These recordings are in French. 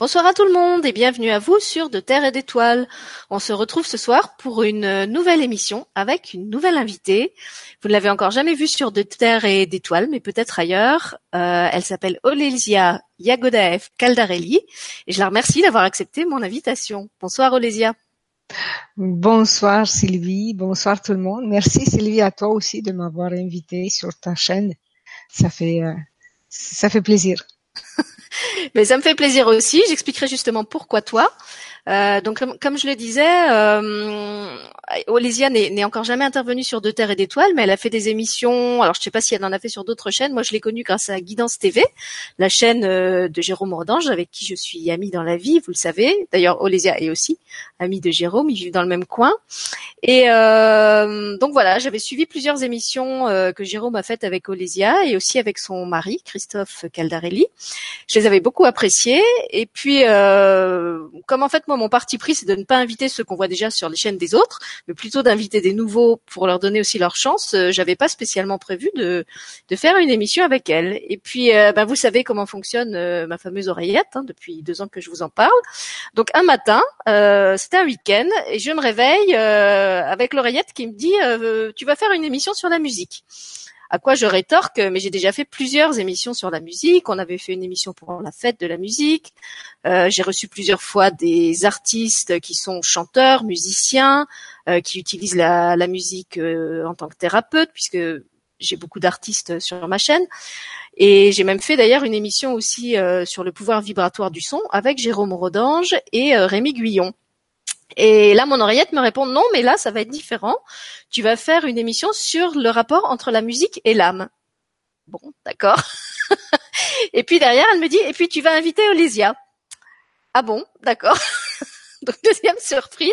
Bonsoir à tout le monde et bienvenue à vous sur De Terre et d'Étoiles. On se retrouve ce soir pour une nouvelle émission avec une nouvelle invitée. Vous ne l'avez encore jamais vue sur De Terre et d'Étoiles, mais peut-être ailleurs. Euh, elle s'appelle Olesia Yagodaev Caldarelli et je la remercie d'avoir accepté mon invitation. Bonsoir Olesia. Bonsoir Sylvie, bonsoir tout le monde. Merci Sylvie à toi aussi de m'avoir invité sur ta chaîne. Ça fait, euh, ça fait plaisir. Mais ça me fait plaisir aussi. J'expliquerai justement pourquoi toi. Euh, donc comme, je le disais, euh, Olésia n'est encore jamais intervenue sur De Terre et d'Étoiles, mais elle a fait des émissions. Alors je ne sais pas si elle en a fait sur d'autres chaînes. Moi, je l'ai connue grâce à Guidance TV, la chaîne euh, de Jérôme Mordange, avec qui je suis amie dans la vie, vous le savez. D'ailleurs, Olésia est aussi amie de Jérôme. Ils vivent dans le même coin. Et euh, donc voilà, j'avais suivi plusieurs émissions euh, que Jérôme a faites avec Olésia et aussi avec son mari Christophe Caldarelli. Je les avais beaucoup appréciées. Et puis, comme en fait mon parti pris, c'est de ne pas inviter ceux qu'on voit déjà sur les chaînes des autres, mais plutôt d'inviter des nouveaux pour leur donner aussi leur chance. Euh, j'avais pas spécialement prévu de, de faire une émission avec elle. Et puis, euh, ben, vous savez comment fonctionne euh, ma fameuse oreillette, hein, depuis deux ans que je vous en parle. Donc un matin, c'était un week-end, et je me réveille avec l'oreillette qui me dit tu vas faire une émission sur la musique. À quoi je rétorque, mais j'ai déjà fait plusieurs émissions sur la musique. On avait fait une émission pour la fête de la musique. Euh, j'ai reçu plusieurs fois des artistes qui sont chanteurs, musiciens, euh, qui utilisent la, musique euh, en tant que thérapeute, puisque j'ai beaucoup d'artistes sur ma chaîne. Et j'ai même fait d'ailleurs une émission aussi sur le pouvoir vibratoire du son avec Jérôme Rodange et Rémi Guyon. Et là, mon oreillette me répond non, mais là, ça va être différent. Tu vas faire une émission sur le rapport entre la musique et l'âme. Bon, d'accord. et puis derrière, elle me dit, et puis tu vas inviter Olysia. Ah bon, d'accord. Donc deuxième surprise.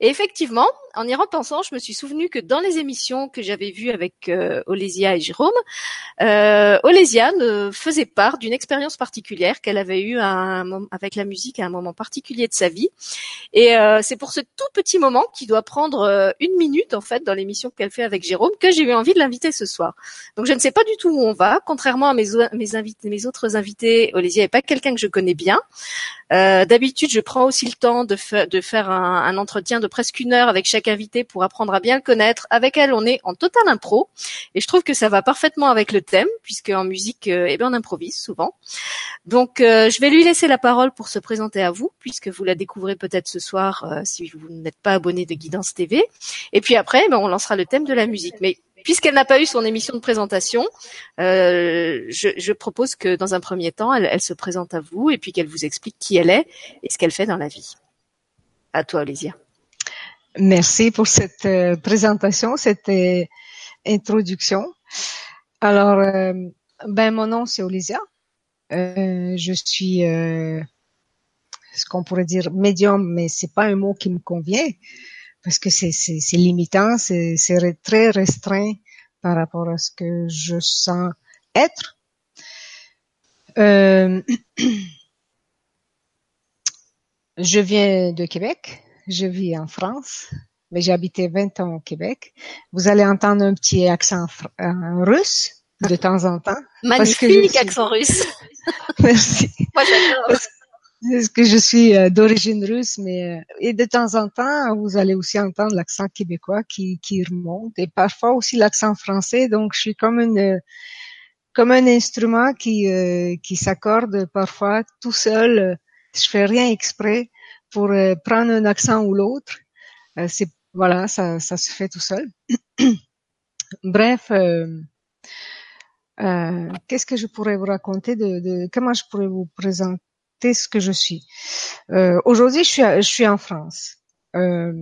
Et effectivement, en y repensant, je me suis souvenu que dans les émissions que j'avais vues avec euh, Olésia et Jérôme, euh, Olésia ne faisait part d'une expérience particulière qu'elle avait eue avec la musique à un moment particulier de sa vie. Et euh, c'est pour ce tout petit moment qui doit prendre euh, une minute en fait dans l'émission qu'elle fait avec Jérôme que j'ai eu envie de l'inviter ce soir. Donc je ne sais pas du tout où on va. Contrairement à mes, mes, invités, mes autres invités, Olésia n'est pas quelqu'un que je connais bien. Euh, d'habitude, je prends aussi le temps de, de faire un, entretien de presque une heure avec chaque invité pour apprendre à bien le connaître. Avec elle, on est en total impro, et je trouve que ça va parfaitement avec le thème, puisque en musique, euh, eh bien, on improvise souvent. Donc, euh, je vais lui laisser la parole pour se présenter à vous, puisque vous la découvrez peut-être ce soir si vous n'êtes pas abonné de Guidance TV. Et puis après, ben, on lancera le thème de la musique. Mais puisqu'elle n'a pas eu son émission de présentation, euh, je, propose que dans un premier temps, elle, se présente à vous et puis qu'elle vous explique qui elle est et ce qu'elle fait dans la vie. À toi, Olésia. Merci pour cette euh, présentation, cette euh, introduction. Alors, ben mon nom c'est Olysia. je suis ce qu'on pourrait dire médium, mais c'est pas un mot qui me convient parce que c'est c'est limitant, c'est très restreint par rapport à ce que je sens être. Euh, je viens de Québec, je vis en France, mais j'ai habité 20 ans au Québec. Vous allez entendre un petit accent euh, russe de temps en temps. Magnifique accent russe. Merci. Moi j'adore. Est-ce que je suis euh, d'origine russe, mais euh, et de temps en temps, vous allez aussi entendre l'accent québécois qui, qui remonte et parfois aussi l'accent français. Donc, je suis comme une comme un instrument qui euh, qui s'accorde parfois tout seul. Je fais rien exprès pour prendre un accent ou l'autre. c'est voilà, ça ça se fait tout seul. Bref. qu'est-ce que je pourrais vous raconter de, de, comment je pourrais vous présenter ce que je suis? Euh, aujourd'hui, je suis, je suis en France. Euh,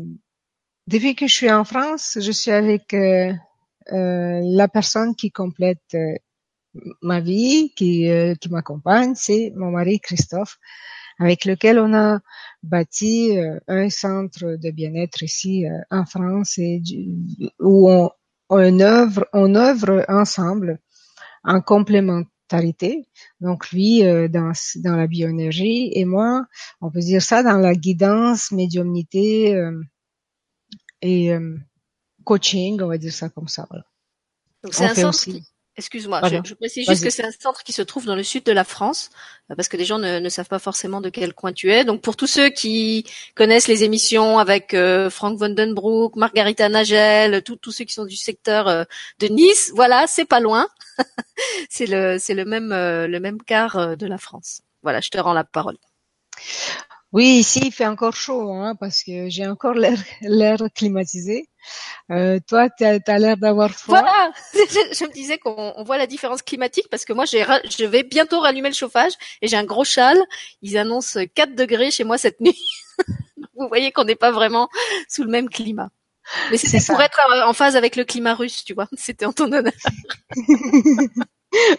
depuis que je suis en France, je suis avec euh, la personne qui complète ma vie, qui, qui m'accompagne, c'est mon mari Christophe, avec lequel on a bâti un centre de bien-être ici en France et où on, on œuvre, on œuvre ensemble en complément donc lui euh, dans dans la bioénergie et moi, on peut dire ça dans la guidance, médiumnité euh, et euh, coaching, on va dire ça comme ça. Donc c'est un centre qui Excuse-moi, je, précise juste que c'est un centre qui se trouve dans le sud de la France, euh, parce que les gens ne, savent pas forcément de quel coin tu es. Donc pour tous ceux qui connaissent les émissions avec euh, Frank Vandenbroek, Margarita Nagel, tous ceux qui sont du secteur euh, de Nice, voilà, c'est pas loin. c'est le le même le même quart de la France. Voilà, je te rends la parole. Oui, ici il fait encore chaud, hein, parce que j'ai encore l'air l'air climatisé. Euh, toi, tu as, l'air d'avoir froid. Voilà, je, me disais qu'on voit la différence climatique parce que moi, je vais bientôt rallumer le chauffage et j'ai un gros châle. Ils annoncent 4 degrés chez moi cette nuit. Vous voyez qu'on n'est pas vraiment sous le même climat. Mais c'est pour être en phase avec le climat russe, tu vois. C'était en ton honneur.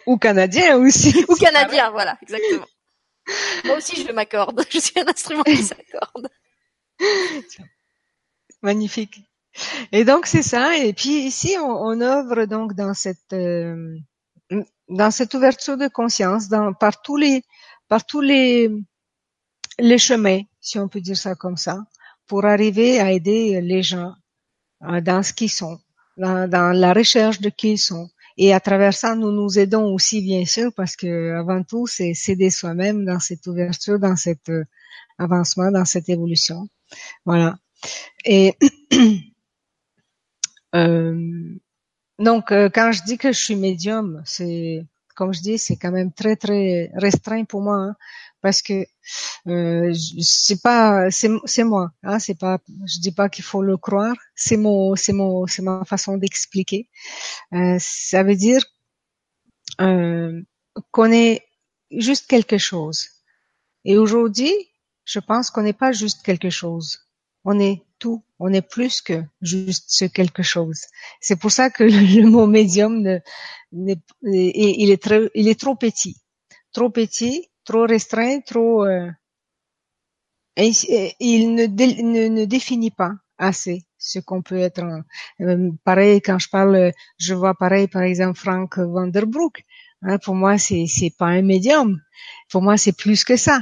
Ou canadien aussi. Ou canadien, voilà, exactement. Moi aussi, je m'accorde. Je suis un instrument qui s'accorde. Magnifique. Et donc c'est ça. Et puis ici, on, on œuvre donc dans cette euh, dans cette ouverture de conscience, dans, par tous les par tous les les chemins, si on peut dire ça comme ça, pour arriver à aider les gens euh, dans ce qu'ils sont, dans, dans la recherche de qui ils sont, et à travers ça, nous nous aidons aussi, bien sûr, parce que avant tout, c'est s'aider soi-même dans cette ouverture, dans cet euh, avancement, dans cette évolution. Voilà. Et euh, donc, euh, quand je dis que je suis médium, c'est comme je dis, c'est quand même très très restreint pour moi. Hein parce que euh, c'est pas c'est moi hein, c'est pas je dis pas qu'il faut le croire c'est mon c'est mon c'est ma façon d'expliquer. Euh, ça veut dire euh, qu'on est juste quelque chose. Et aujourd'hui je pense qu'on n'est pas juste quelque chose. On est tout. On est plus que juste ce quelque chose. C'est pour ça que le, mot médium ne, il est très il est trop petit. Trop petit trop restreint, trop euh, il ne, ne, définit pas assez ce qu'on peut être. Euh, pareil quand je parle, je vois pareil par exemple Frank Vanderbroek. Hein, pour moi, c'est c'est pas un médium. Pour moi, c'est plus que ça.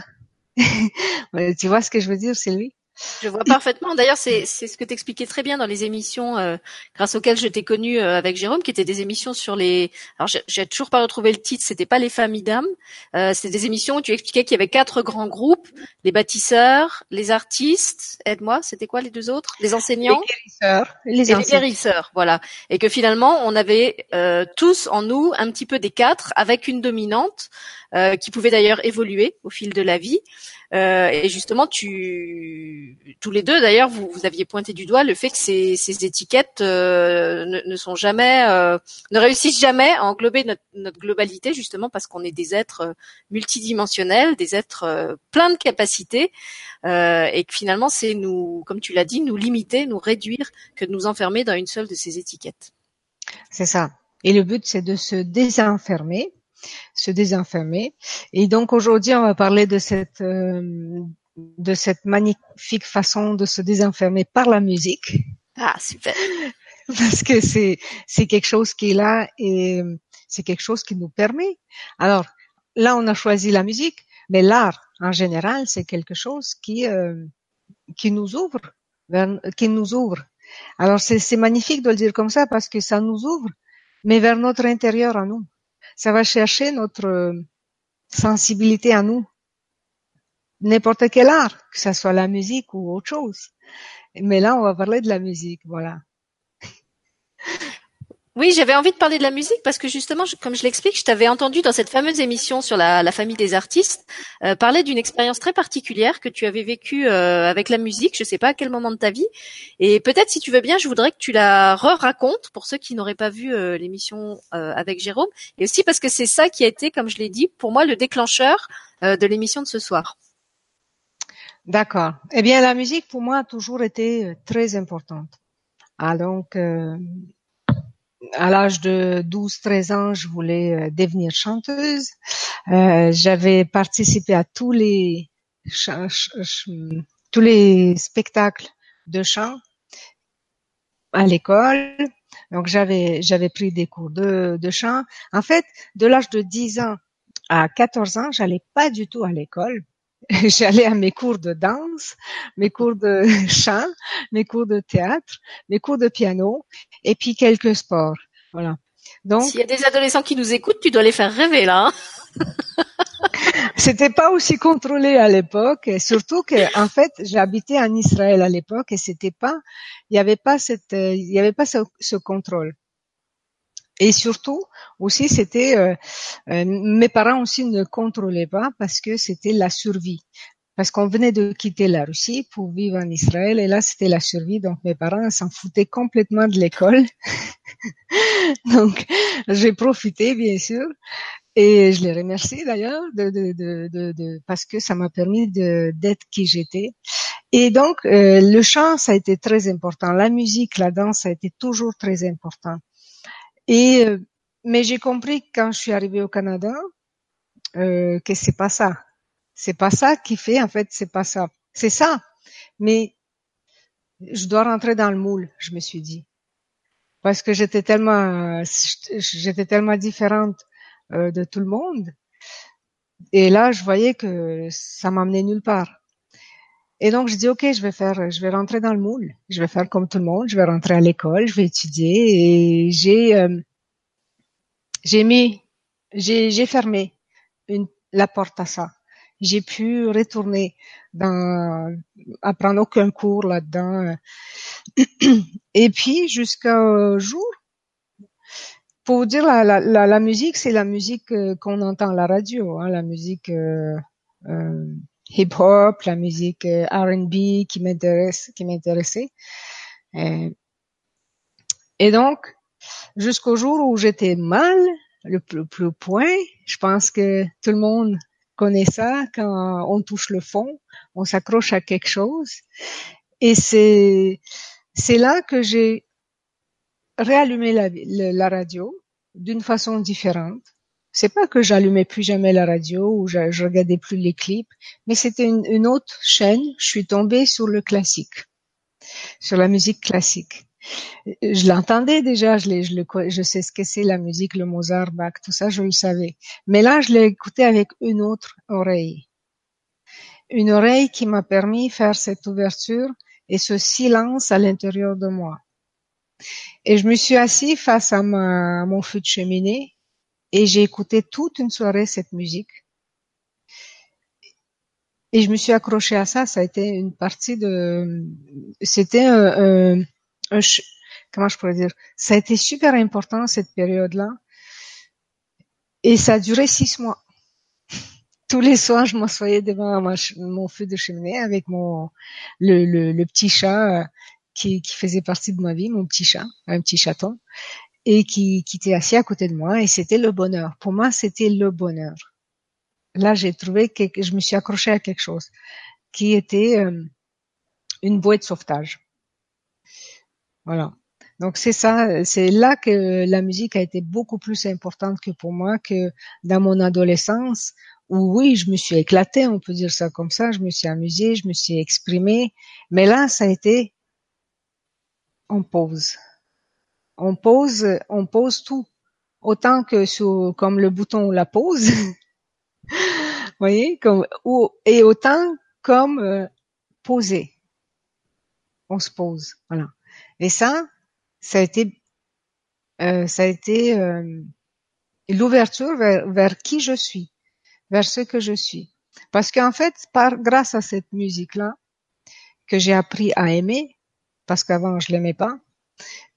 tu vois ce que je veux dire, c'est lui. Je vois parfaitement. D'ailleurs, c'est ce que t'expliquais très bien dans les émissions euh, grâce auxquelles je t'ai connu euh, avec Jérôme, qui étaient des émissions sur les. Alors, j'ai toujours pas retrouvé le titre. C'était pas les familles d'âmes. Euh, C'était des émissions où tu expliquais qu'il y avait quatre grands groupes les bâtisseurs, les artistes. Aide-moi. C'était quoi les deux autres? Les enseignants? Les guérisseurs. Les, et les guérisseurs. Voilà. Et que finalement, on avait euh, tous en nous un petit peu des quatre, avec une dominante qui pouvait d'ailleurs évoluer au fil de la vie. Euh, et justement, tu, tous les deux d'ailleurs, vous, vous, aviez pointé du doigt le fait que ces, ces étiquettes euh, ne, ne, sont jamais, euh, ne réussissent jamais à englober notre, notre globalité, justement parce qu'on est des êtres multidimensionnels, des êtres pleins de capacités, et que finalement, c'est nous, comme tu l'as dit, nous limiter, nous réduire, que de nous enfermer dans une seule de ces étiquettes. C'est ça. Et le but, c'est de se désenfermer se désenfermer. Et donc aujourd'hui, on va parler de cette euh, de cette magnifique façon de se désenfermer par la musique. Ah super. Parce que c'est c'est quelque chose qui est là et c'est quelque chose qui nous permet. Alors là, on a choisi la musique, mais l'art en général, c'est quelque chose qui euh, qui nous ouvre, qui nous ouvre. Alors c'est magnifique de le dire comme ça parce que ça nous ouvre, mais vers notre intérieur à nous ça va chercher notre euh, sensibilité à nous. N'importe quel art, que ce soit la musique ou autre chose. Mais là, on va parler de la musique, voilà. Oui, j'avais envie de parler de la musique parce que justement, comme je l'explique, je t'avais entendu dans cette fameuse émission sur la, famille des artistes euh, parler d'une expérience très particulière que tu avais vécue euh, avec la musique. Je ne sais pas à quel moment de ta vie. Et peut-être, si tu veux bien, je voudrais que tu la re-racontes pour ceux qui n'auraient pas vu euh, l'émission avec Jérôme, et aussi parce que c'est ça qui a été, comme je l'ai dit, pour moi le déclencheur de l'émission de ce soir. D'accord. Eh bien, la musique pour moi a toujours été très importante. Ah donc à l'âge de 12-13 ans, je voulais euh, devenir chanteuse. Euh, j'avais participé à tous les tous les spectacles de chant à l'école. Donc j'avais j'avais pris des cours de, de chant. En fait, de l'âge de 10 ans à 14 ans, j'allais pas du tout à l'école. J'allais à mes cours de danse, mes cours de chant, mes cours de théâtre, mes cours de piano et puis quelques sports. Voilà. Donc, s'il y a des adolescents qui nous écoutent, tu dois les faire rêver là. Hein C'était pas aussi contrôlé à l'époque, et surtout que en fait, j'habitais en Israël à l'époque et c'était pas, il y avait pas cette, euh, il y avait pas ce, ce contrôle. Et surtout aussi, c'était euh, euh, mes parents aussi ne contrôlaient pas parce que c'était la survie. Parce qu'on venait de quitter la Russie pour vivre en Israël et là c'était la survie. Donc mes parents s'en foutaient complètement de l'école. donc j'ai profité bien sûr et je les remercie d'ailleurs de, de, de, parce que ça m'a permis d'être qui j'étais. Et donc euh, le chant ça a été très important, la musique, la danse ça a été toujours très important. Et euh, mais j'ai compris quand je suis arrivée au Canada euh, que c'est pas ça. C'est pas ça qui fait en fait, c'est pas ça. C'est ça. Mais je dois rentrer dans le moule, je me suis dit. Parce que j'étais tellement j'étais tellement différente euh, de tout le monde. Et là, je voyais que ça m'amenait nulle part. Et donc, je dis, OK, je vais faire, je vais rentrer dans le moule. Je vais faire comme tout le monde. Je vais rentrer à l'école, je vais étudier. Et j'ai, euh, j'ai mis, j'ai, j'ai fermé une, la porte à ça. J'ai pu retourner dans, apprendre aucun cours là-dedans. Et puis, jusqu'au jour pour vous dire, la, la, la, musique, c'est la musique euh, qu'on entend à la radio, hein, la musique euh, euh, hip-hop, la musique euh, R&B qui m'intéresse, qui m'intéressait. Et, et, donc, jusqu'au jour où j'étais mal, le, plus point, je pense que tout le monde connaît ça, quand on touche le fond, on s'accroche à quelque chose. Et c'est, c'est là que j'ai réallumer la, la radio d'une façon différente. C'est pas que j'allumais plus jamais la radio ou je, regardais plus les clips, mais c'était une, autre chaîne. Je suis tombée sur le classique, sur la musique classique. Je l'entendais déjà, je, sais ce que c'est la musique, le Mozart, Bach, tout ça, je le savais. Mais là, je l'ai écouté avec une autre oreille. Une oreille qui m'a permis de faire cette ouverture et ce silence à l'intérieur de moi. Et je me suis assis face à, mon feu de cheminée et j'ai écouté toute une soirée cette musique. Et je me suis accrochée à ça. Ça a été une partie de, c'était un, un, comment je pourrais dire, ça a été super important cette période-là. Et ça a duré six mois. Tous les soirs, je m'assoyais devant mon feu de cheminée avec mon le, petit chat qui, qui, faisait partie de ma vie, mon petit chat, un petit chaton, et qui, qui était assis à côté de moi, et c'était le bonheur. Pour moi, c'était le bonheur. Là, j'ai trouvé que je me suis accrochée à quelque chose qui était euh, une bouée de sauvetage. Voilà. Donc c'est ça, c'est là que la musique a été beaucoup plus importante que pour moi que dans mon adolescence où oui, je me suis éclatée, on peut dire ça comme ça, je me suis amusée, je me suis exprimée, mais là ça a été on pose. On pose, on pose tout. Autant que sur, comme le bouton la pause. voyez, et autant comme euh, poser. On se pose, voilà. Et ça, ça a été, euh, ça a été euh, l'ouverture vers, qui je suis, vers ce que je suis. Parce qu'en fait, grâce à cette musique-là, que j'ai appris à aimer, parce qu'avant je l'aimais pas,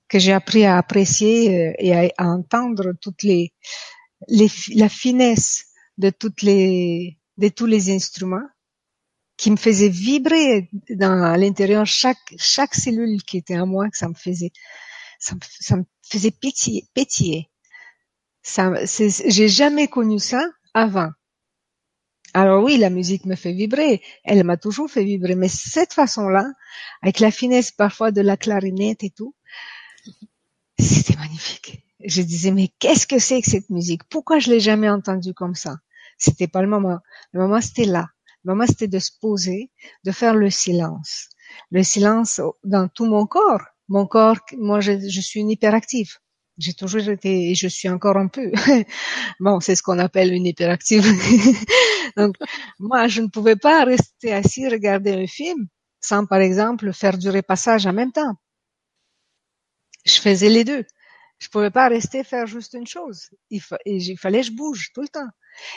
que j'ai appris à apprécier euh, et à, entendre toutes les, les, la finesse de toutes les de tous les instruments qui me faisaient vibrer dans à l'intérieur. Chaque chaque cellule qui était en moi que ça me faisait ça me, ça me faisait pétiller ça j'ai jamais connu ça avant. Alors oui, la musique me fait vibrer, elle m'a toujours fait vibrer, mais cette façon-là, avec la finesse parfois de la clarinette et tout, c'était magnifique. Je disais, mais qu'est-ce que c'est que cette musique? Pourquoi je l'ai jamais entendue comme ça? C'était pas le moment. Le moment, c'était là. Le moment, c'était de se poser, de faire le silence. Le silence dans tout mon corps. Mon corps, moi, je, suis une hyperactive. J'ai toujours été, et je suis encore un peu. bon, c'est ce qu'on appelle une hyperactive. Donc, moi, je ne pouvais pas rester assis regarder un film sans, par exemple, faire du repassage en même temps. Je faisais les deux. Je pouvais pas rester faire juste une chose. Il, il fallait que je bouge tout le temps.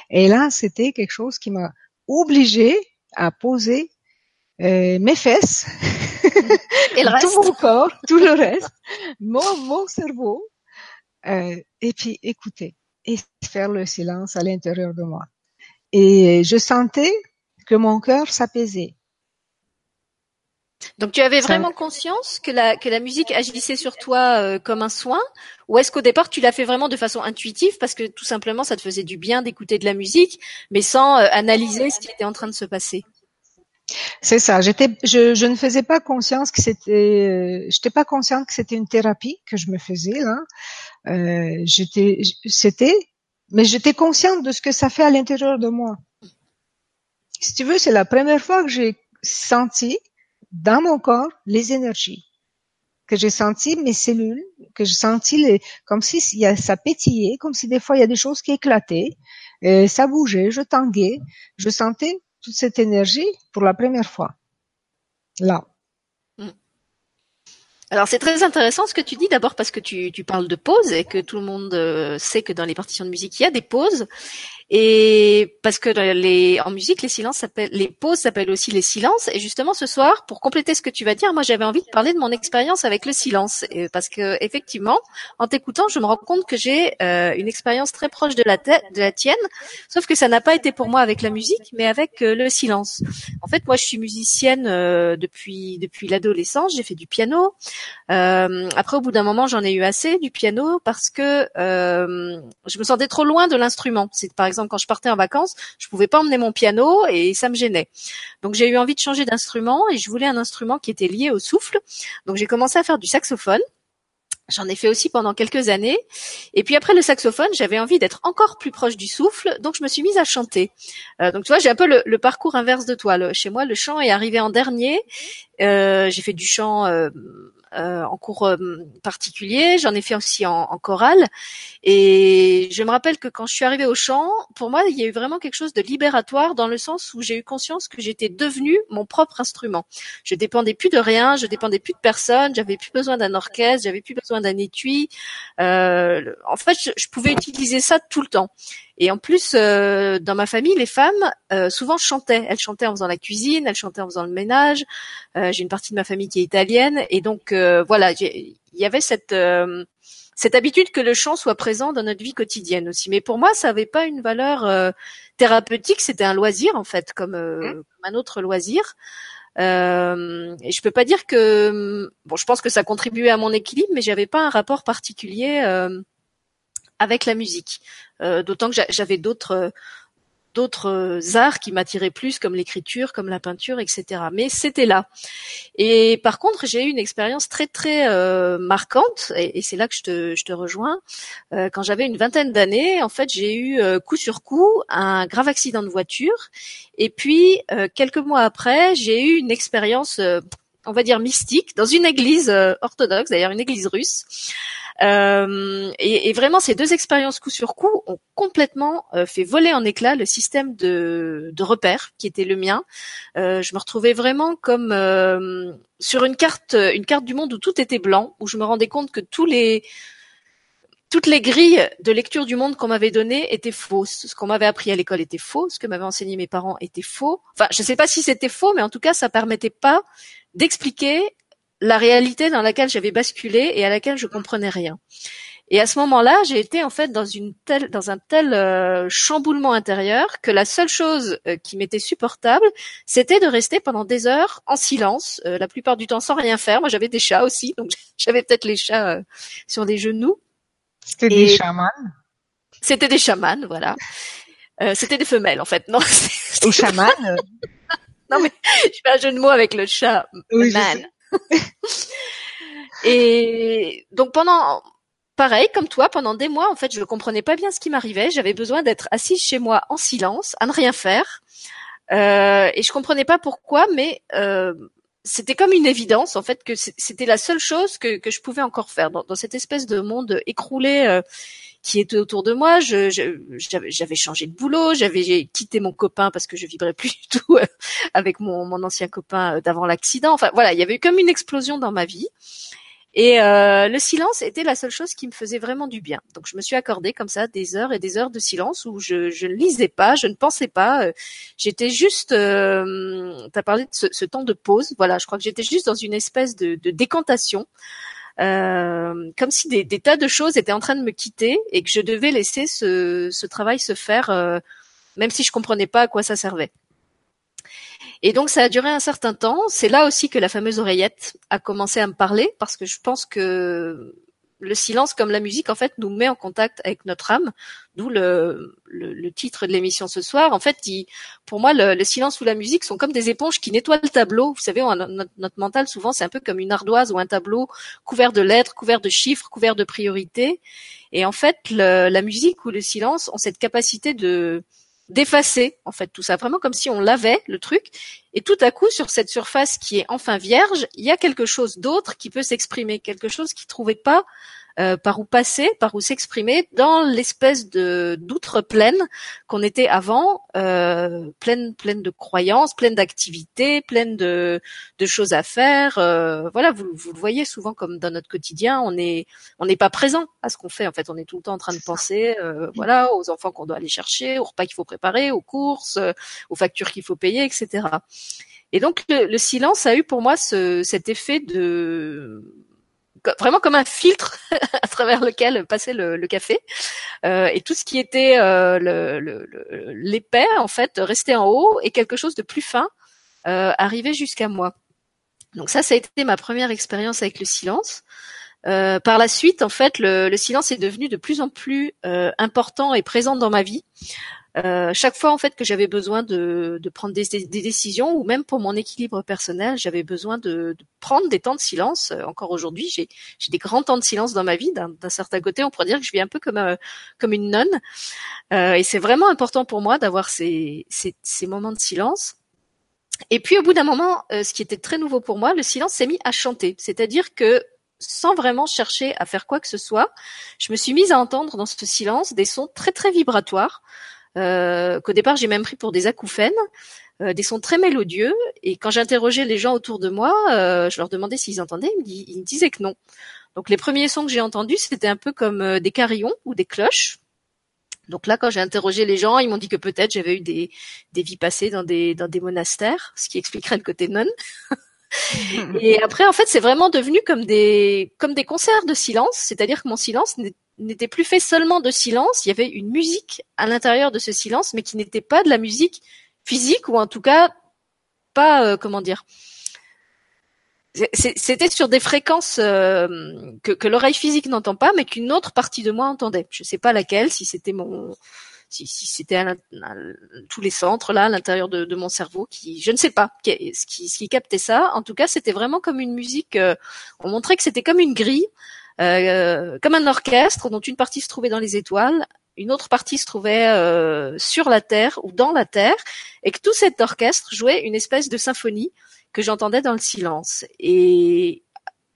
Et là, c'était quelque chose qui m'a obligée à poser euh, mes fesses, et le tout mon corps, tout le reste, mon, mon cerveau, euh, et puis écouter et faire le silence à l'intérieur de moi. Et je sentais que mon cœur s'apaisait. Donc tu avais vraiment conscience que la, que la musique agissait sur toi euh, comme un soin? Ou est-ce qu'au départ tu l'as fait vraiment de façon intuitive parce que tout simplement ça te faisait du bien d'écouter de la musique mais sans euh, analyser ce qui était en train de se passer? C'est ça, j'étais je, je ne faisais pas conscience que c'était euh, j'étais pas consciente que c'était une thérapie que je me faisais là. Euh, j'étais c'était mais j'étais consciente de ce que ça fait à l'intérieur de moi. Si tu veux, c'est la première fois que j'ai senti dans mon corps les énergies, que j'ai senti mes cellules, que j'ai senti les, comme si y a, ça pétillait, comme si des fois il y a des choses qui éclataient, et ça bougeait, je tanguais, je sentais toute cette énergie pour la première fois. Là. Mm. Alors c'est très intéressant ce que tu dis d'abord parce que tu, tu parles de pause et que tout le monde euh, sait que dans les partitions de musique il y a des pauses et parce que les, en musique, les silences s'appellent, les pauses s'appellent aussi les silences. Et justement, ce soir, pour compléter ce que tu vas dire, moi, j'avais envie de parler de mon expérience avec le silence, et parce que effectivement, en t'écoutant, je me rends compte que j'ai euh, une expérience très proche de la, tienne, sauf que ça n'a pas été pour moi avec la musique, mais avec euh, le silence. En fait, moi, je suis musicienne euh, depuis depuis l'adolescence. J'ai fait du piano. après, au bout d'un moment, j'en ai eu assez du piano parce que je me sentais trop loin de l'instrument. C'est par exemple quand je partais en vacances, je pouvais pas emmener mon piano et ça me gênait. Donc j'ai eu envie de changer d'instrument et je voulais un instrument qui était lié au souffle. Donc j'ai commencé à faire du saxophone. J'en ai fait aussi pendant quelques années. Et puis après le saxophone, j'avais envie d'être encore plus proche du souffle, donc je me suis mise à chanter. Euh, donc tu vois, j'ai un peu le, parcours inverse de toi. chez moi, le chant est arrivé en dernier. Euh, j'ai fait du chant euh, euh, en cours euh, particulier, j'en ai fait aussi en, chorale. Et je me rappelle que quand je suis arrivée au chant, pour moi, il y a eu vraiment quelque chose de libératoire dans le sens où j'ai eu conscience que j'étais devenue mon propre instrument. Je dépendais plus de rien, je dépendais plus de personne, j'avais plus besoin d'un orchestre, j'avais plus besoin d'un étui. Euh, en fait, je pouvais utiliser ça tout le temps. Et en plus, euh, dans ma famille, les femmes euh, souvent chantaient. Elles chantaient en faisant la cuisine, elles chantaient en faisant le ménage. Euh, j'ai une partie de ma famille qui est italienne, et donc voilà, il y avait cette cette habitude que le chant soit présent dans notre vie quotidienne aussi. Mais pour moi, ça n'avait pas une valeur thérapeutique, c'était un loisir en fait, comme, mmh. comme un autre loisir. Euh, et je peux pas dire que bon, je pense que ça contribuait à mon équilibre, mais j'avais pas un rapport particulier euh, avec la musique. Euh, d'autant que j'avais d'autres d'autres arts qui m'attiraient plus, comme l'écriture, comme la peinture, etc. Mais c'était là. Et par contre, j'ai eu une expérience très très euh, marquante, et, c'est là que je te, je te rejoins. Euh, quand j'avais une vingtaine d'années, en fait, j'ai eu coup sur coup un grave accident de voiture, et puis quelques mois après, j'ai eu une expérience, on va dire mystique, dans une église orthodoxe, d'ailleurs une église russe. Euh, et, vraiment, ces deux expériences coup sur coup ont complètement euh, fait voler en éclats le système de, de repères qui était le mien. Euh, je me retrouvais vraiment comme euh, sur une carte, une carte du monde où tout était blanc, où je me rendais compte que tous les toutes les grilles de lecture du monde qu'on m'avait données étaient fausses. Ce qu'on m'avait appris à l'école était faux, ce que m'avaient enseigné mes parents était faux. Enfin, je ne sais pas si c'était faux, mais en tout cas, ça permettait pas d'expliquer la réalité dans laquelle j'avais basculé et à laquelle je comprenais rien. Et à ce moment-là, j'ai été en fait dans une telle, dans un tel euh, chamboulement intérieur que la seule chose euh, qui m'était supportable, c'était de rester pendant des heures en silence, euh, la plupart du temps sans rien faire. Moi, j'avais des chats aussi, donc j'avais peut-être les chats sur les genoux. C'était des chamans. C'était des chamans, voilà. c'était des femelles en fait, non Ou chamanes. non mais je fais un jeu de mots avec le chat oui, man. et donc pendant, pareil comme toi, pendant des mois, en fait, je ne comprenais pas bien ce qui m'arrivait. J'avais besoin d'être assise chez moi en silence, à ne rien faire, euh, et je comprenais pas pourquoi, mais euh, c'était comme une évidence en fait que c'était la seule chose que, je pouvais encore faire dans, cette espèce de monde écroulé euh, qui était autour de moi. J'avais changé de boulot, j'avais quitté mon copain parce que je vibrais plus du tout euh, avec mon, mon ancien copain euh, d'avant l'accident. Enfin voilà, il y avait eu comme une explosion dans ma vie. Et euh, le silence était la seule chose qui me faisait vraiment du bien. Donc je me suis accordé comme ça des heures et des heures de silence où je, ne lisais pas, je ne pensais pas. Euh, j'étais juste. Euh, tu as parlé de ce, temps de pause. Voilà, je crois que j'étais juste dans une espèce de, décantation. Euh, comme si des, tas de choses étaient en train de me quitter et que je devais laisser ce, ce travail se faire, même si je comprenais pas à quoi ça servait. Et donc ça a duré un certain temps. C'est là aussi que la fameuse oreillette a commencé à me parler parce que je pense que le silence, comme la musique, en fait, nous met en contact avec notre âme. D'où le, le, le, titre de l'émission ce soir. En fait, il, pour moi, le, le, silence ou la musique sont comme des éponges qui nettoient le tableau. Vous savez, on, notre, notre, mental, souvent, c'est un peu comme une ardoise ou un tableau couvert de lettres, couvert de chiffres, couvert de priorités. Et en fait, la musique ou le silence ont cette capacité de d'effacer en fait tout ça, vraiment comme si on lavait le truc, et tout à coup sur cette surface qui est enfin vierge, il y a quelque chose d'autre qui peut s'exprimer, quelque chose qui trouvait pas euh, par où passer, par où s'exprimer dans l'espèce de d'outre pleine qu'on était avant, euh, pleine pleine de croyances, pleine d'activités, pleine de, de choses à faire. Euh, voilà, vous, vous le voyez souvent comme dans notre quotidien, on est on n'est pas présent à ce qu'on fait. En fait, on est tout le temps en train de penser, euh, voilà, aux enfants qu'on doit aller chercher, aux repas qu'il faut préparer, aux courses, euh, aux factures qu'il faut payer, etc. Et donc le, le, silence a eu pour moi ce, cet effet de vraiment comme un filtre à travers lequel passait le, le café euh, et tout ce qui était euh, l'épais en fait restait en haut et quelque chose de plus fin euh, arrivait jusqu'à moi. Donc ça, ça a été ma première expérience avec le silence. Euh, par la suite, en fait, le, le, silence est devenu de plus en plus euh, important et présent dans ma vie. Euh, chaque fois en fait que j'avais besoin de, de prendre des, des, décisions ou même pour mon équilibre personnel, j'avais besoin de, de, prendre des temps de silence. Euh, encore aujourd'hui, j'ai des grands temps de silence dans ma vie. D'un certain côté, on pourrait dire que je vis un peu comme euh, comme une nonne, euh, et c'est vraiment important pour moi d'avoir ces, ces, ces, moments de silence. Et puis au bout d'un moment, ce qui était très nouveau pour moi, le silence s'est mis à chanter, c'est-à-dire que sans vraiment chercher à faire quoi que ce soit, je me suis mise à entendre dans ce silence des sons très très vibratoires euh, qu'au départ j'ai même pris pour des acouphènes, euh, des sons très mélodieux. Et quand j'interrogeais les gens autour de moi, euh, je leur demandais s'ils entendaient, ils me, disaient que non. Donc les premiers sons que j'ai entendus, c'était un peu comme des carillons ou des cloches. Donc là, quand j'ai interrogé les gens, ils m'ont dit que peut-être j'avais eu des, des vies passées dans des, dans des monastères, ce qui expliquerait le côté non. et après, en fait, c'est vraiment devenu comme des, comme des concerts de silence, c'est-à-dire que mon silence n'était plus fait seulement de silence, il y avait une musique à l'intérieur de ce silence, mais qui n'était pas de la musique physique ou en tout cas pas euh, comment dire. C'était sur des fréquences euh, que, l'oreille physique n'entend pas, mais qu'une autre partie de moi entendait. Je sais pas laquelle, si c'était mon, si, c'était à, tous les centres là, à l'intérieur de, mon cerveau, qui, je ne sais pas, qui, ce, qui, captait ça. En tout cas, c'était vraiment comme une musique. Euh, on montrait que c'était comme une grille comme un orchestre dont une partie se trouvait dans les étoiles, une autre partie se trouvait euh, sur la terre ou dans la terre, et que tout cet orchestre jouait une espèce de symphonie que j'entendais dans le silence. Et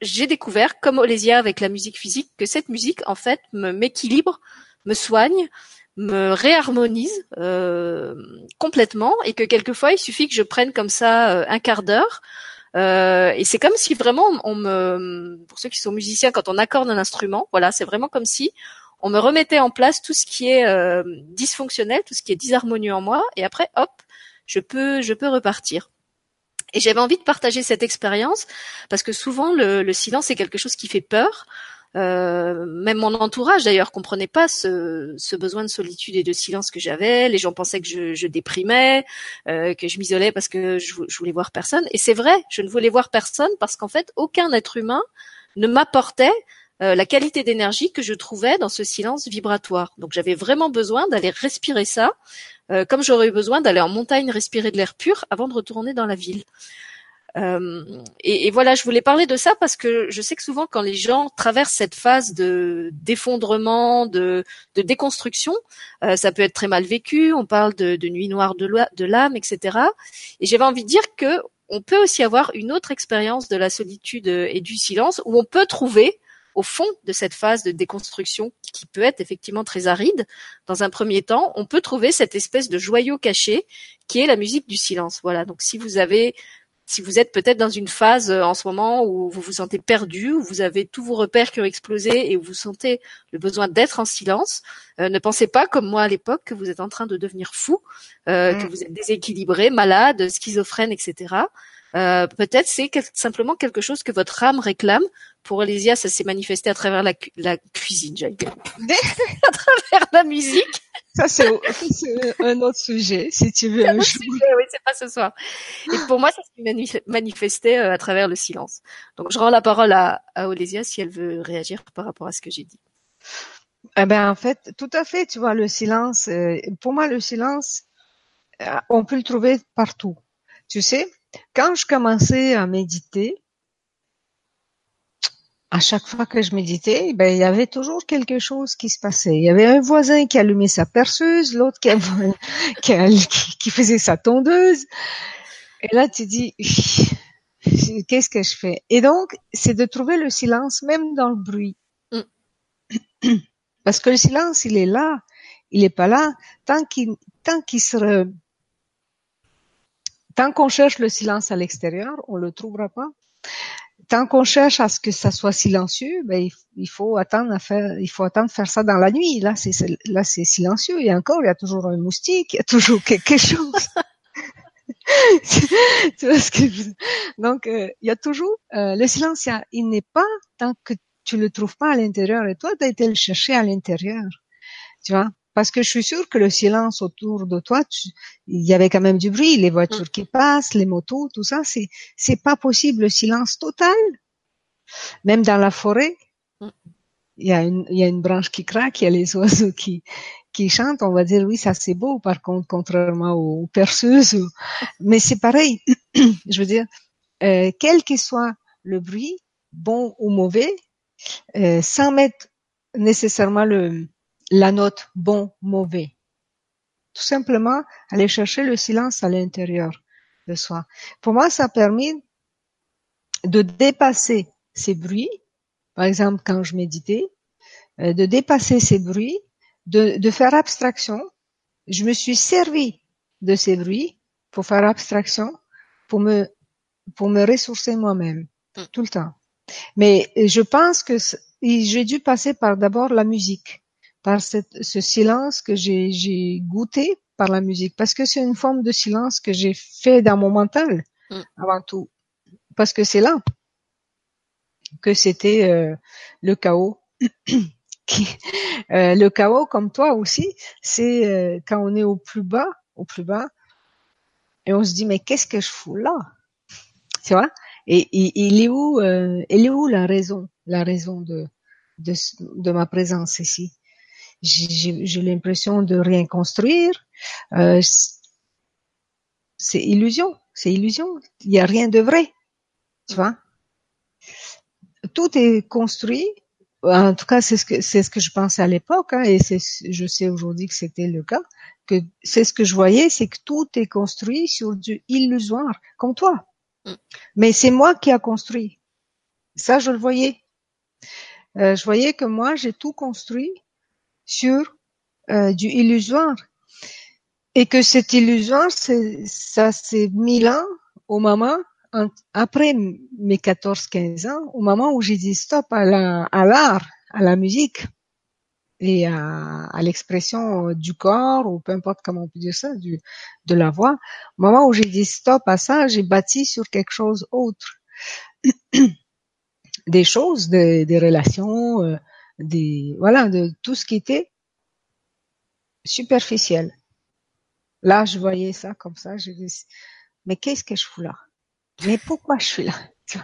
j'ai découvert, comme Olésia avec la musique physique, que cette musique, en fait, m'équilibre, me soigne, me réharmonise euh, complètement, et que quelquefois, il suffit que je prenne comme ça euh, un quart d'heure euh, et c'est comme si vraiment on me, pour ceux qui sont musiciens, quand on accorde un instrument, voilà, c'est vraiment comme si on me remettait en place tout ce qui est euh, dysfonctionnel, tout ce qui est disharmonieux en moi, et après, hop, je peux, je peux repartir. Et j'avais envie de partager cette expérience parce que souvent le, le silence est quelque chose qui fait peur. Euh, même mon entourage d'ailleurs comprenait pas ce, ce, besoin de solitude et de silence que j'avais. Les gens pensaient que je, je déprimais, euh, que je m'isolais parce que je, voulais voir personne. Et c'est vrai, je ne voulais voir personne parce qu'en fait, aucun être humain ne m'apportait euh, la qualité d'énergie que je trouvais dans ce silence vibratoire. Donc j'avais vraiment besoin d'aller respirer ça, euh, comme j'aurais eu besoin d'aller en montagne respirer de l'air pur avant de retourner dans la ville. Euh, et, voilà, je voulais parler de ça parce que je sais que souvent quand les gens traversent cette phase de d'effondrement, de, déconstruction, euh, ça peut être très mal vécu. On parle de, de nuit noire de l'âme, etc. Et j'avais envie de dire que on peut aussi avoir une autre expérience de la solitude et du silence où on peut trouver au fond de cette phase de déconstruction qui peut être effectivement très aride, dans un premier temps, on peut trouver cette espèce de joyau caché qui est la musique du silence. Voilà. Donc si vous avez si vous êtes peut-être dans une phase euh, en ce moment où vous vous sentez perdu, où vous avez tous vos repères qui ont explosé et où vous sentez le besoin d'être en silence, euh, ne pensez pas comme moi à l'époque que vous êtes en train de devenir fou, euh, que mm. vous êtes déséquilibré, malade, schizophrène, etc. Euh, peut-être c'est simplement quelque chose que votre âme réclame. Pour Elysia, ça s'est manifesté à travers la, la cuisine, j'allais à travers la musique. Ça, c'est un autre sujet, si tu veux. Un sujet, oui, c'est pas ce soir. Et pour moi, ça s'est manifesté euh, à travers le silence. Donc, je rends la parole à, à Olésia si elle veut réagir par rapport à ce que j'ai dit. Eh ben, en fait, tout à fait. Tu vois, le silence. Euh, pour moi, le silence, on peut le trouver partout. Tu sais, quand je commençais à méditer, à chaque fois que je méditais, ben, il y avait toujours quelque chose qui se passait. Il y avait un voisin qui allumait sa perceuse, l'autre qui, faisait sa tondeuse. Et là, tu dis, qu'est-ce que je fais? Et donc, c'est de trouver le silence même dans le bruit. Parce que le silence, il est là. Il est pas là tant qu'il, tant qu'il se, Tant qu'on cherche le silence à l'extérieur, on le trouvera pas. Tant qu'on cherche à ce que ça soit silencieux, ben il, faut attendre à faire, il faut attendre faire ça dans la nuit. Là, c'est là c'est silencieux. Et encore, il y a toujours un moustique, il y a toujours quelque chose. tu vois ce que je... Donc, euh, il y a toujours euh, le silence. Il n'est pas tant que tu le trouves pas à l'intérieur. Et toi, tu as été le chercher à l'intérieur. Tu vois? Parce que je suis sûre que le silence autour de toi, il y avait quand même du bruit, les voitures mm. qui passent, les motos, tout ça, c'est c'est pas possible le silence total. Même dans la forêt, mm. il y a une il y a une branche qui craque, il y a les oiseaux qui qui chantent, on va dire oui, ça c'est beau. Par contre, contrairement aux perceuses, mais c'est pareil. je veux dire, euh, quel que soit le bruit, bon ou mauvais, euh, sans mettre nécessairement le la note bon, mauvais. Tout simplement aller chercher le silence à l'intérieur de soi. Pour moi, ça a permis de dépasser ces bruits, par exemple quand je méditais, euh, de dépasser ces bruits, de, de faire abstraction. Je me suis servi de ces bruits pour faire abstraction, pour me, pour me ressourcer moi-même, mm. tout le temps. Mais je pense que j'ai dû passer par d'abord la musique par ce silence que j'ai goûté par la musique, parce que c'est une forme de silence que j'ai fait dans mon mental mm. avant tout, parce que c'est là que c'était euh, le chaos. Qui, euh, le chaos, comme toi aussi, c'est euh, quand on est au plus bas, au plus bas, et on se dit mais qu'est-ce que je fous là, tu vois? Et il est où, il est où la raison, la raison de de, de ma présence ici? J'ai l'impression de rien construire. Euh, c'est illusion, c'est illusion. Il n'y a rien de vrai, tu vois. Tout est construit. En tout cas, c'est ce que c'est ce que je pensais à l'époque, hein, et je sais aujourd'hui que c'était le cas. Que c'est ce que je voyais, c'est que tout est construit sur du illusoire, comme toi. Mm. Mais c'est moi qui a construit. Ça, je le voyais. Euh, je voyais que moi, j'ai tout construit sur euh, du illusoire et que cet illusoire, ça c'est mille ans au moment après mes 14-15 ans, au moment où j'ai dit stop à la à l'art, à la musique et à, à l'expression du corps ou peu importe comment on peut dire ça, du, de la voix. Au moment où j'ai dit stop à ça, j'ai bâti sur quelque chose autre, des choses, des, des relations, euh, des voilà de tout ce qui était superficiel. Là, je voyais ça comme ça, je mais qu'est-ce que je fous là? Mais pourquoi je suis là?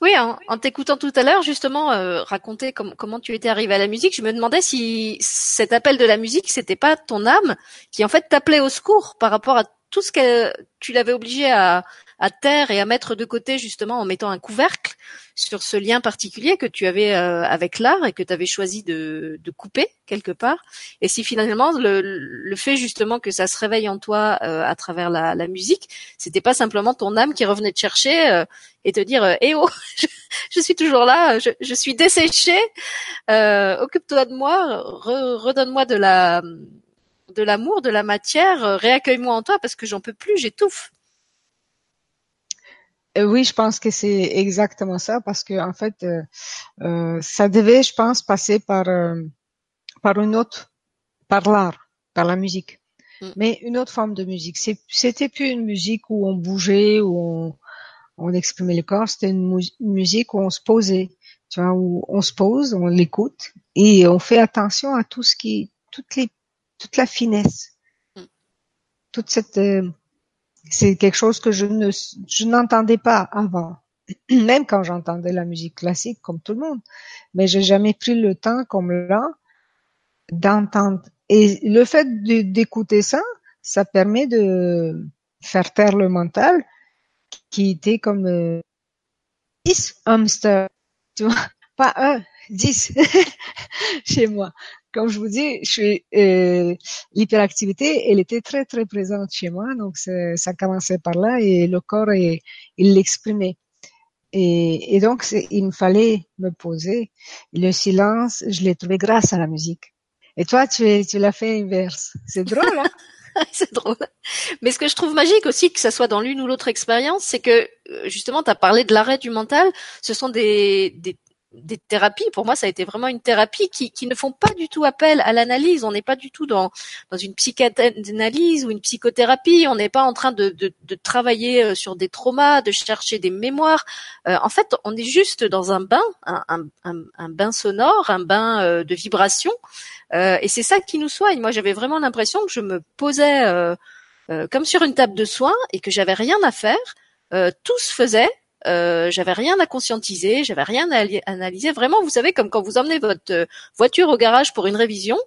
Oui, en, t'écoutant tout à l'heure, justement, euh, raconter comment tu étais arrivé à la musique, je me demandais si cet appel de la musique, c'était pas ton âme qui en fait t'appelait au secours par rapport à tout ce que tu l'avais obligé à, à taire et à mettre de côté justement en mettant un couvercle sur ce lien particulier que tu avais euh, avec l'art et que tu avais choisi de, de, couper quelque part. Et si finalement le, le, fait justement que ça se réveille en toi euh, à travers la, la musique, c'était pas simplement ton âme qui revenait te chercher euh, et te dire eh oh je, suis toujours là, je, je suis desséché, occupe-toi de moi, redonne-moi de la de l'amour, de la matière, réaccueille-moi en toi parce que j'en peux plus, j'étouffe. Euh, oui, je pense que c'est exactement ça parce que en fait, euh, euh, ça devait, je pense, passer par par une autre, par l'art, par la musique, mm. mais une autre forme de musique. C'était plus une musique où on bougeait, où on, on exprimait le corps. C'était une, musique où on se posait, tu vois, où on se pose, on l'écoute et on fait attention à tout ce qui, toutes les, toute la finesse, mm. toute cette c'est quelque chose que je ne je n'entendais pas avant, même quand j'entendais la musique classique comme tout le monde. Mais j'ai jamais pris le temps comme là d'entendre. Et le fait d'écouter ça, ça permet de faire taire le mental qui était comme euh, 10 hamsters, tu vois, pas un, 10 chez moi comme je vous dis, je euh, l'hyperactivité, elle était très très présente chez moi, donc ça commençait par là et le corps il l'exprimait. Et, donc il me fallait me poser. Le silence, je l'ai trouvé grâce à la musique. Et toi, tu, l'as fait inverse. C'est drôle, hein? C'est drôle. Mais ce que je trouve magique aussi, que ça soit dans l'une ou l'autre expérience, c'est que euh, justement, tu as parlé de l'arrêt du mental. Ce sont des, des thérapies. Pour moi, ça a été vraiment une thérapie qui, ne font pas du tout appel à l'analyse. On n'est pas du tout dans, une psychanalyse ou une psychothérapie. On n'est pas en train de, travailler euh, sur des traumas, de chercher des mémoires. Euh, en fait, on est juste dans un bain, un, bain sonore, un bain euh, de vibrations. et c'est ça qui nous soigne. Moi, j'avais vraiment l'impression que je me posais comme sur une table de soins et que j'avais rien à faire. tout se faisait euh, j'avais rien à conscientiser, j'avais rien à analyser. Vraiment, vous savez, comme quand vous emmenez votre euh, voiture au garage pour une révision,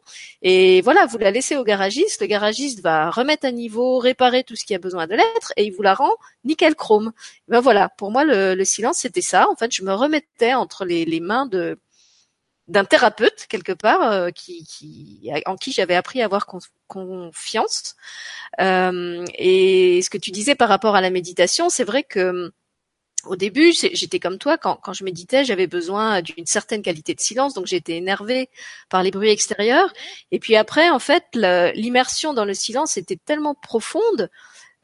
et voilà, vous la laissez au garagiste, le garagiste va remettre à niveau, réparer tout ce qui a besoin de l'être, et il vous la rend nickel chrome. ben voilà, pour moi, le, silence, c'était ça. En fait, je me remettais entre les, mains de d'un thérapeute quelque part euh, qui, qui, en qui j'avais appris à avoir confiance. et ce que tu disais par rapport à la méditation, c'est vrai que au début, j'étais comme toi, quand, je méditais, j'avais besoin d'une certaine qualité de silence, donc j'étais énervée par les bruits extérieurs. Et puis après, en fait, l'immersion dans le silence était tellement profonde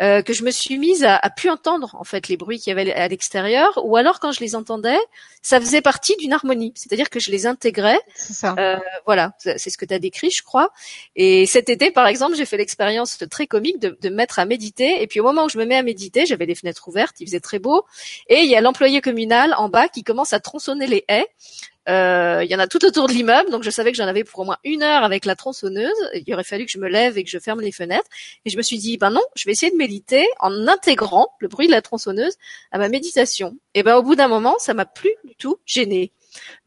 euh, que je me suis mise à, à plus entendre en fait les bruits qu'il y avait à l'extérieur, ou alors quand je les entendais, ça faisait partie d'une harmonie, c'est-à-dire que je les intégrais. Ça. Euh, voilà, c'est ce que tu as décrit, je crois. Et cet été, par exemple, j'ai fait l'expérience très comique de, de me mettre à méditer, et puis au moment où je me mets à méditer, j'avais les fenêtres ouvertes, il faisait très beau, et il y a l'employé communal en bas qui commence à tronçonner les haies. Euh, il y en a tout autour de l'immeuble, donc je savais que j'en avais pour au moins une heure avec la tronçonneuse. Il aurait fallu que je me lève et que je ferme les fenêtres. Et je me suis dit, ben non, je vais essayer de méditer en intégrant le bruit de la tronçonneuse à ma méditation. Et ben au bout d'un moment, ça m'a plus du tout gêné.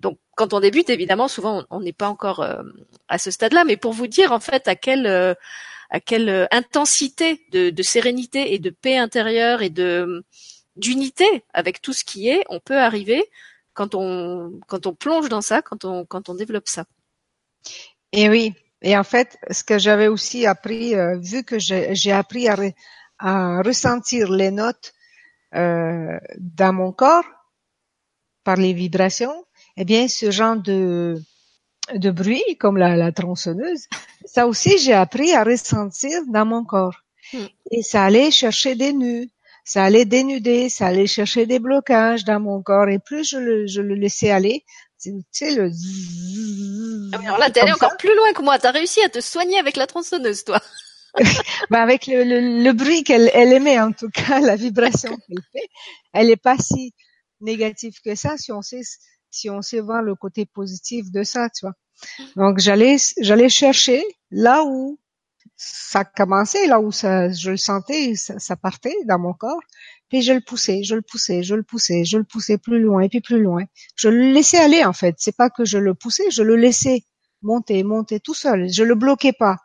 Donc quand on débute, évidemment, souvent on n'est pas encore euh, à ce stade-là, mais pour vous dire en fait à quelle euh, à quelle intensité de, sérénité et de paix intérieure et d'unité avec tout ce qui est, on peut arriver quand on quand on plonge dans ça, quand on quand on développe ça. Et oui. Et en fait, ce que j'avais aussi appris, euh, vu que j'ai appris à, à, ressentir les notes euh, dans mon corps par les vibrations, eh bien, ce genre de de bruit, comme la, la tronçonneuse, ça aussi j'ai appris à ressentir dans mon corps. Hmm. Et ça allait chercher des nœuds, ça allait dénuder, ça allait chercher des blocages dans mon corps. Et plus je le, je le laissais aller, tu sais, le ah alors là, t'es allé encore plus loin que moi. T'as réussi à te soigner avec la tronçonneuse, toi. bah avec le, le, le bruit qu'elle elle émet, en tout cas, la vibration qu'elle fait, elle est pas si négative que ça si on sait si on sait voir le côté positif de ça, tu vois. Donc j'allais j'allais chercher là où ça commençait là où ça, je le sentais, ça, partait dans mon corps. Puis je le poussais, je le poussais, je le poussais, je le poussais plus loin et puis plus loin. Je le laissais aller en fait. C'est pas que je le poussais, je le laissais monter, monter tout seul. Je le bloquais pas.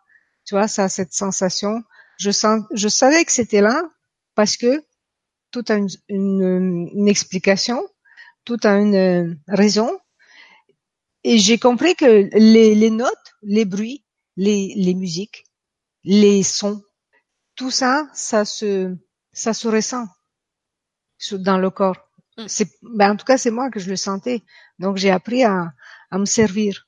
Tu vois, ça, cette sensation. Je sens, je savais que c'était là parce que tout a une, une, explication, tout a une raison. Et j'ai compris que les, les notes, les bruits, les, les musiques, les sons, tout ça, ça se, ça se ressent dans le corps. Mm. C'est, ben en tout cas, c'est moi que je le sentais. Donc j'ai appris à, à me servir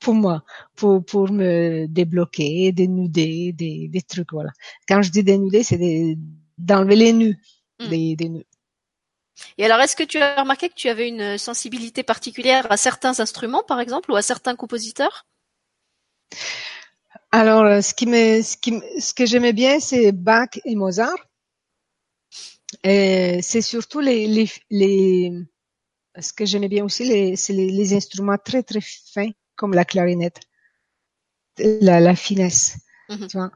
pour moi, pour pour me débloquer, dénuder des, des trucs, voilà. Quand je dis dénuder, c'est d'enlever les nœuds, mm. des, des nœuds. Et alors, est-ce que tu as remarqué que tu avais une sensibilité particulière à certains instruments, par exemple, ou à certains compositeurs? Alors, euh, ce qui me, ce qui, ce que j'aimais bien, c'est Bach et Mozart. Et c'est surtout les, les, les, ce que j'aimais bien aussi, les, c'est les, les, instruments très très fins, comme la clarinette, la, la finesse. Mm-hmm. Tu vois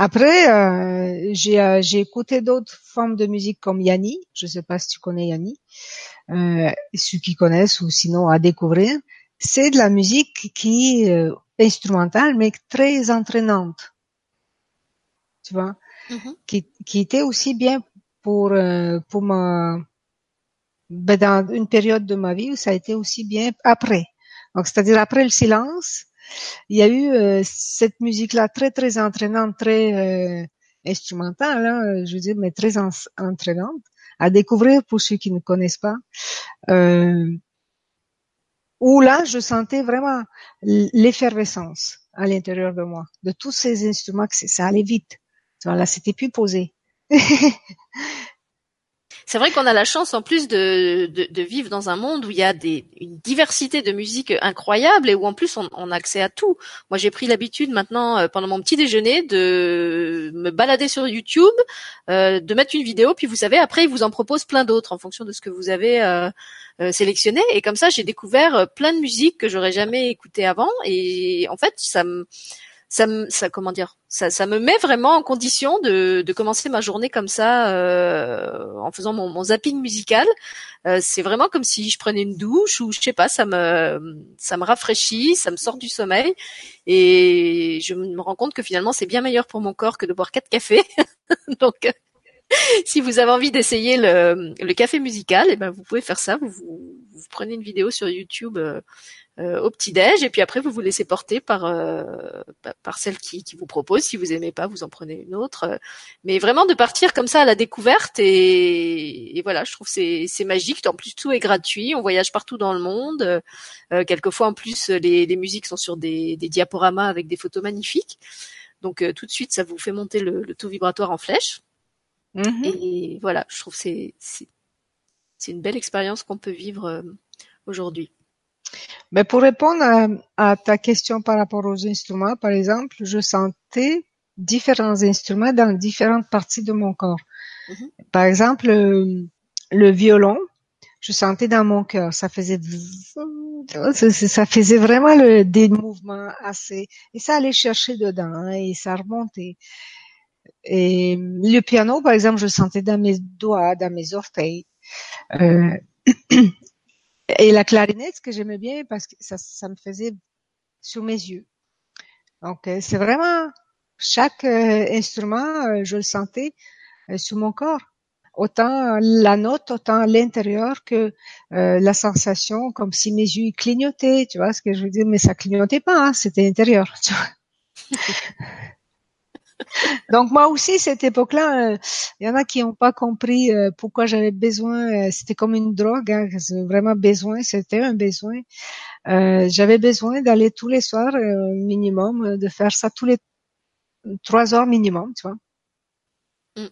après, euh, j'ai euh, j'ai écouté d'autres formes de musique comme Yanni. Je sais pas si tu connais Yanni. Euh, ceux qui connaissent ou sinon à découvrir, c'est de la musique qui est euh, instrumentale mais très entraînante. Tu vois, mm-hmm. qui qui était aussi bien pour euh, pour ma ben dans une période de ma vie où ça a été aussi bien après. Donc c'est-à-dire après le silence, il y a eu euh, cette musique-là très très entraînante, très euh, instrumentale, hein, je veux dire, mais très entraînante à découvrir pour ceux qui ne connaissent pas. Euh, où là, je sentais vraiment l'effervescence à l'intérieur de moi, de tous ces instruments, que ça allait vite. Là, c'était plus posé. C'est vrai qu'on a la chance en plus de, vivre dans un monde où il y a une diversité de musique incroyable et où en plus on, a accès à tout. Moi j'ai pris l'habitude maintenant euh, pendant mon petit déjeuner de me balader sur YouTube, euh, de mettre une vidéo, puis vous savez après ils vous en proposent plein d'autres en fonction de ce que vous avez euh, sélectionné et comme ça j'ai découvert plein de musiques que j'aurais jamais écoutées avant et en fait ça me ça me, ça comment dire, ça, ça me met vraiment en condition de, de commencer ma journée comme ça, euh, en faisant mon, mon zapping musical. Euh, c'est vraiment comme si je prenais une douche ou je sais pas, ça me, ça me rafraîchit, ça me sort du sommeil et je me rends compte que finalement c'est bien meilleur pour mon corps que de boire quatre cafés. Donc si vous avez envie d'essayer le, le, café musical, et eh ben vous pouvez faire ça. Vous, vous, vous prenez une vidéo sur YouTube euh, euh, au petit déj et puis après vous vous laissez porter par euh, par celle qui, qui vous propose. Si vous aimez pas, vous en prenez une autre. Mais vraiment de partir comme ça à la découverte et, et voilà, je trouve c'est c'est magique. En plus tout est gratuit, on voyage partout dans le monde. Euh, quelquefois en plus les, les musiques sont sur des, des diaporamas avec des photos magnifiques. Donc tout de suite ça vous fait monter le, le taux vibratoire en flèche. Mm-hmm. Et voilà, je trouve c'est c'est une belle expérience qu'on peut vivre aujourd'hui. Mais pour répondre à, ta question par rapport aux instruments, par exemple, je sentais différents instruments dans différentes parties de mon corps. Mm-hmm. Par exemple, le, violon, je sentais dans mon cœur, ça faisait ça faisait vraiment le, des mouvements assez et ça allait chercher dedans hein, et ça remontait. Et le piano, par exemple, je sentais dans mes doigts, dans mes orteils. Euh, Et la clarinette, ce que j'aimais bien, parce que ça, ça me faisait sur mes yeux. Donc, euh, c'est vraiment chaque euh, instrument, euh, je le sentais sur mon corps. Autant la note, autant l'intérieur que la sensation, comme si mes yeux clignotaient, tu vois ce que je veux dire, mais ça clignotait pas, hein, c'était intérieur. Tu vois Donc moi aussi cette époque-là, euh, il y en a qui n'ont pas compris euh, pourquoi j'avais besoin. Euh, c'était comme une drogue, hein, vraiment besoin. C'était un besoin. j'avais besoin d'aller tous les soirs minimum, de faire ça tous les trois heures minimum, tu vois. Mm.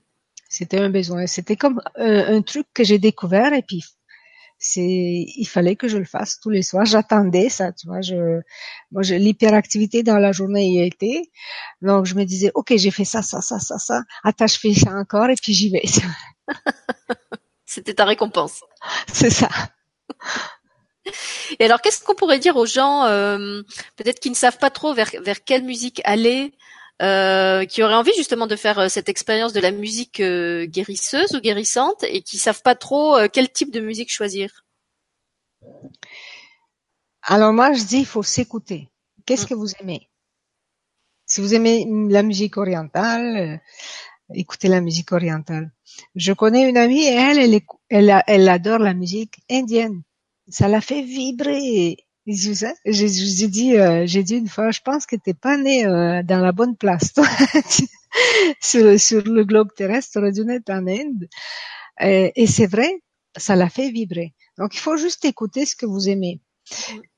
C'était un besoin. C'était comme un truc que j'ai découvert et puis c'est il fallait que je le fasse tous les soirs. J'attendais ça tu vois je moi l'hyperactivité dans la journée y était. Donc je me disais ok j'ai fait ça ça ça ça ça. Attends je fais ça encore et puis j'y vais. C'était ta récompense. C'est ça. Et alors qu'est-ce qu'on pourrait dire aux gens euh, peut-être qui ne savent pas trop vers vers quelle musique aller euh, qui auraient envie justement de faire euh, cette expérience de la musique euh, guérisseuse ou guérissante et qui savent pas trop quel type de musique choisir Alors moi je dis il faut s'écouter. Qu'est-ce mm. que vous aimez? Si vous aimez la musique orientale, écoutez la musique orientale. Je connais une amie elle, elle, elle, elle adore la musique indienne. Ça la fait vibrer j'ai dit, euh, j'ai dit une fois, je pense que t'es pas né euh, dans la bonne place. sur, sur le globe terrestre, t'aurais dû naître en Inde. Et, et c'est vrai, ça l'a fait vibrer. Donc il faut juste écouter ce que vous aimez.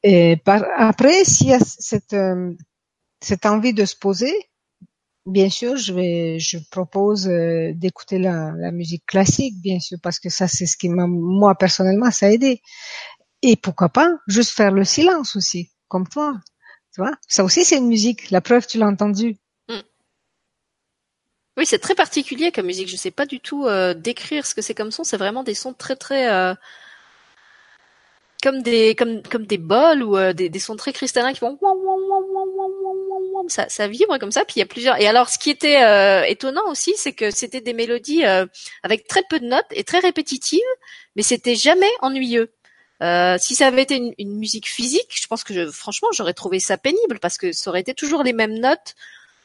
Et par, après, s'il y a cette, euh, cette envie de se poser, bien sûr, je vais, je propose euh, d'écouter la, la, musique classique, bien sûr, parce que ça, c'est ce qui m'a, moi personnellement, ça a aidé. Et pourquoi pas, juste faire le silence aussi, comme toi. Tu vois, ça aussi, c'est une musique. La preuve, tu l'as entendu. Mm. Oui, c'est très particulier comme musique. Je sais pas du tout euh, décrire ce que c'est comme son. C'est vraiment des sons très très euh, comme des comme comme des bols ou euh, des, des sons très cristallins qui vont ça, ça vibre comme ça. Puis il y a plusieurs. Et alors, ce qui était euh, étonnant aussi, c'est que c'était des mélodies euh, avec très peu de notes et très répétitives, mais c'était jamais ennuyeux. Si ça avait été une, une, musique physique, je pense que je, franchement, j'aurais trouvé ça pénible parce que ça aurait été toujours les mêmes notes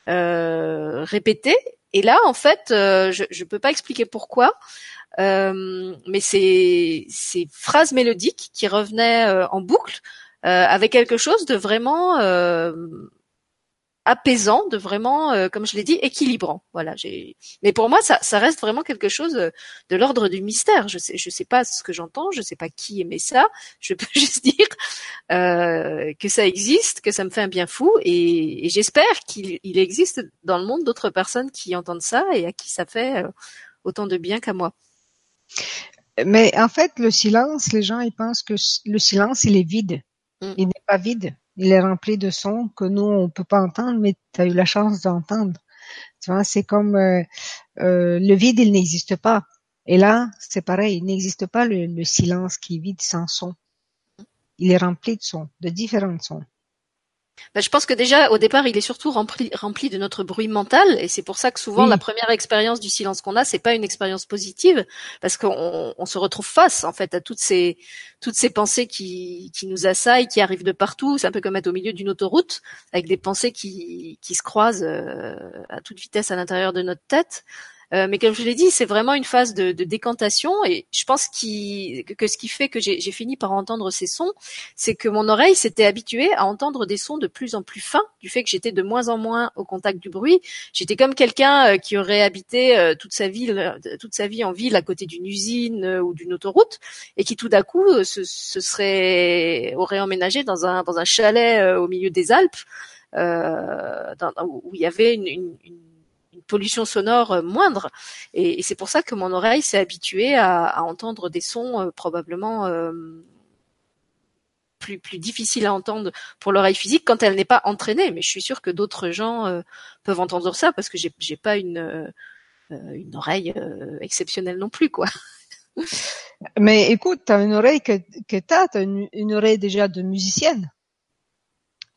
répétées. Et là, en fait, je ne peux pas expliquer pourquoi. Euh, mais c'est ces phrases mélodiques qui revenaient euh, en boucle euh, avec quelque chose de vraiment apaisant, de vraiment, comme je l'ai dit, équilibrant. Voilà. J'ai. Mais pour moi, ça, ça reste vraiment quelque chose de l'ordre du mystère. Je sais, je sais pas ce que j'entends, je sais pas qui aimait ça. Je peux juste dire euh, que ça existe, que ça me fait un bien fou, et, et j'espère qu'il il existe dans le monde d'autres personnes qui entendent ça et à qui ça fait autant de bien qu'à moi. Mais en fait, le silence, les gens ils pensent que le silence il est vide. Mm. Il n'est pas vide. Il est rempli de sons que nous on peut pas entendre, mais tu as eu la chance d'entendre. Tu vois, c'est comme euh, euh, le vide, il n'existe pas. Et là, c'est pareil, il n'existe pas le, le silence qui est vide sans son. Il est rempli de sons, de différents sons. Bah, je pense que déjà au départ il est surtout rempli, rempli de notre bruit mental et c'est pour ça que souvent la première expérience du silence qu'on a c'est pas une expérience positive parce qu'on on se retrouve face en fait à toutes ces toutes ces pensées qui, qui nous assaillent qui arrivent de partout. C'est un peu comme être au milieu d'une autoroute avec des pensées qui, qui se croisent euh, à toute vitesse à l'intérieur de notre tête euh, mais comme je l'ai dit, c'est vraiment une phase de, de décantation et je pense que ce qui fait que j'ai fini par entendre ces sons, c'est que mon oreille s'était habituée à entendre des sons de plus en plus fins du fait que j'étais de moins en moins au contact du bruit. J'étais comme quelqu'un euh, qui aurait habité euh, toute sa vie, toute sa vie en ville à côté d'une usine ou d'une autoroute et qui tout d'un coup se, serait aurait emménagé dans un dans un chalet au milieu des Alpes. Dans, où il y avait une, une, une pollution sonore euh, moindre. Et, c'est pour ça que mon oreille s'est habituée à, entendre des sons euh, probablement euh, plus, plus difficiles à entendre pour l'oreille physique quand elle n'est pas entraînée. Mais je suis sûre que d'autres gens peuvent entendre ça parce que j'ai, j'ai pas une, une oreille exceptionnelle non plus, quoi. Mais écoute, tu as une oreille que, que tu as, une, oreille déjà de musicienne,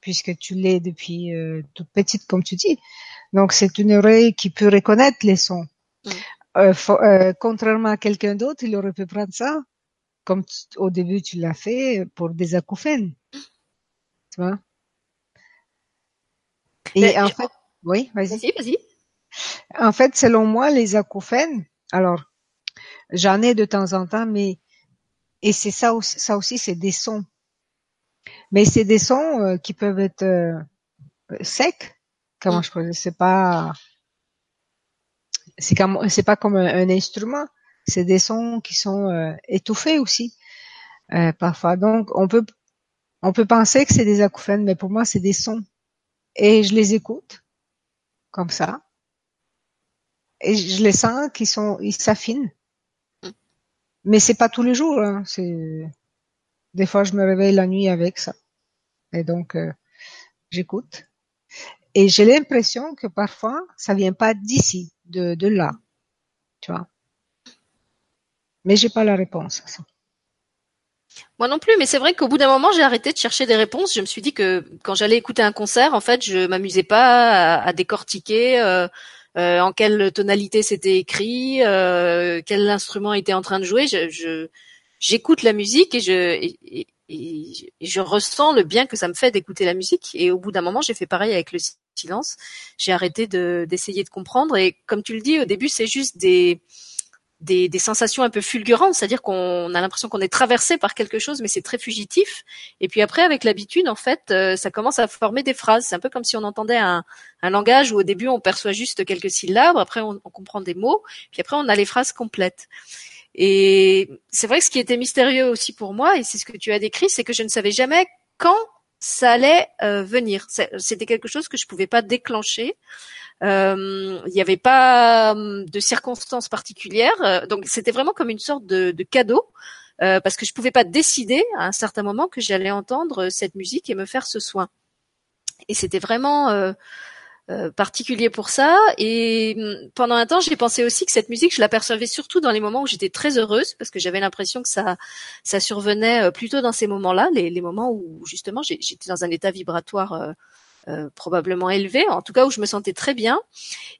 puisque tu l'es depuis toute petite, comme tu dis. Donc c'est une oreille qui peut reconnaître les sons. Mm. Euh, euh, contrairement à quelqu'un d'autre, il aurait pu prendre ça, comme au début tu l'as fait, pour des acouphènes. Tu vois? Et en fait, oui, vas-y. Vas-y, En fait, selon moi, les acouphènes, alors j'en ai de temps en temps, mais et c'est ça aussi, ça aussi c'est des sons. Mais c'est des sons euh, qui peuvent être secs, Comment mm. je pourrais c'est pas c'est comme c'est pas comme un, instrument, c'est des sons qui sont euh, étouffés aussi euh, parfois. Donc on peut on peut penser que c'est des acouphènes, mais pour moi c'est des sons et je les écoute comme ça et je les sens qu'ils sont ils s'affinent. Mm. Mais c'est pas tous les jours. Hein. C'est des fois je me réveille la nuit avec ça et donc euh, j'écoute. Et j'ai l'impression que parfois, ça vient pas d'ici, de, de là. Tu vois. Mais j'ai pas la réponse à ça. Moi non plus, mais c'est vrai qu'au bout d'un moment, j'ai arrêté de chercher des réponses. Je me suis dit que quand j'allais écouter un concert, en fait, je m'amusais pas à, décortiquer euh, euh, en quelle tonalité c'était écrit, euh, quel instrument était en train de jouer. Je, j'écoute la musique et je je ressens le bien que ça me fait d'écouter la musique. Et au bout d'un moment, j'ai fait pareil avec le silence. J'ai arrêté de d'essayer de comprendre. Et comme tu le dis, au début, c'est juste des des, des, sensations un peu fulgurantes, c'est-à-dire qu'on a l'impression qu'on est traversé par quelque chose, mais c'est très fugitif. Et puis après, avec l'habitude, en fait, euh, ça commence à former des phrases. C'est un peu comme si on entendait un, un, langage où au début on perçoit juste quelques syllabes, après on, on comprend des mots, puis après on a les phrases complètes. Et c'est vrai que ce qui était mystérieux aussi pour moi, et c'est ce que tu as décrit, c'est que je ne savais jamais quand ça allait euh, venir. C'était quelque chose que je pouvais pas déclencher. Euh, il n'y avait pas hum, de circonstances particulières, euh, donc c'était vraiment comme une sorte de, de cadeau. Euh, parce que je pouvais pas décider à un certain moment que j'allais entendre cette musique et me faire ce soin. Et c'était vraiment euh, euh, particulier pour ça. Et hum, pendant un temps, j'ai pensé aussi que cette musique, je l'apercevais surtout dans les moments où j'étais très heureuse, parce que j'avais l'impression que ça, ça survenait euh, plutôt dans ces moments-là, les, les moments où justement j'étais dans un état vibratoire euh, euh, probablement élevé, en tout cas où je me sentais très bien.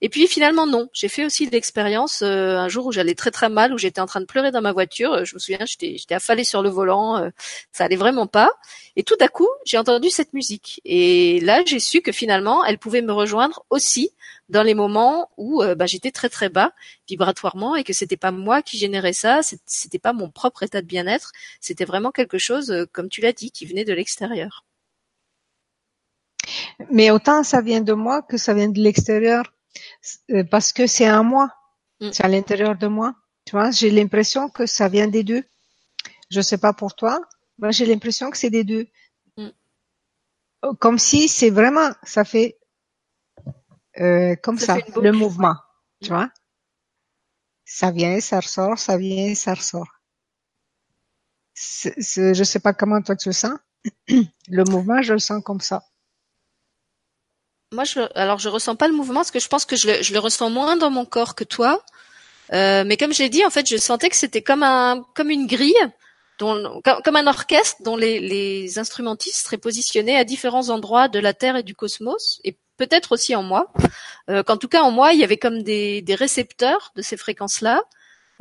Et puis finalement non, j'ai fait aussi l'expérience euh, un jour où j'allais très très mal, où j'étais en train de pleurer dans ma voiture. Euh, je me souviens, j'étais j'étais affalée sur le volant, ça allait vraiment pas. Et tout à coup, j'ai entendu cette musique. Et là, j'ai su que finalement, elle pouvait me rejoindre aussi dans les moments où bah, j'étais très très bas vibratoirement et que c'était pas moi qui générais ça, c'était pas mon propre état de bien-être, c'était vraiment quelque chose, comme tu l'as dit, qui venait de l'extérieur. Mais autant ça vient de moi que ça vient de l'extérieur, euh, parce que c'est un moi, mm. c'est à l'intérieur de moi. Tu vois, j'ai l'impression que ça vient des deux. Je sais pas pour toi, moi j'ai l'impression que c'est des deux. Mm. Comme si c'est vraiment, ça fait euh, comme ça, le mouvement, tu vois? Ça vient, ça ressort, ça vient, ça ressort. Je je sais pas comment toi tu le sens. le mouvement, je le sens comme ça. Moi, je, alors je ressens pas le mouvement parce que je pense que je le, je le ressens moins dans mon corps que toi. Euh, mais comme je l'ai dit, en fait, je sentais que c'était comme un, comme une grille, dont, comme, un orchestre dont les, les instrumentistes seraient positionnés à différents endroits de la Terre et du cosmos, et peut-être aussi en moi. Euh, qu'en tout cas en moi, il y avait comme des, des récepteurs de ces fréquences-là.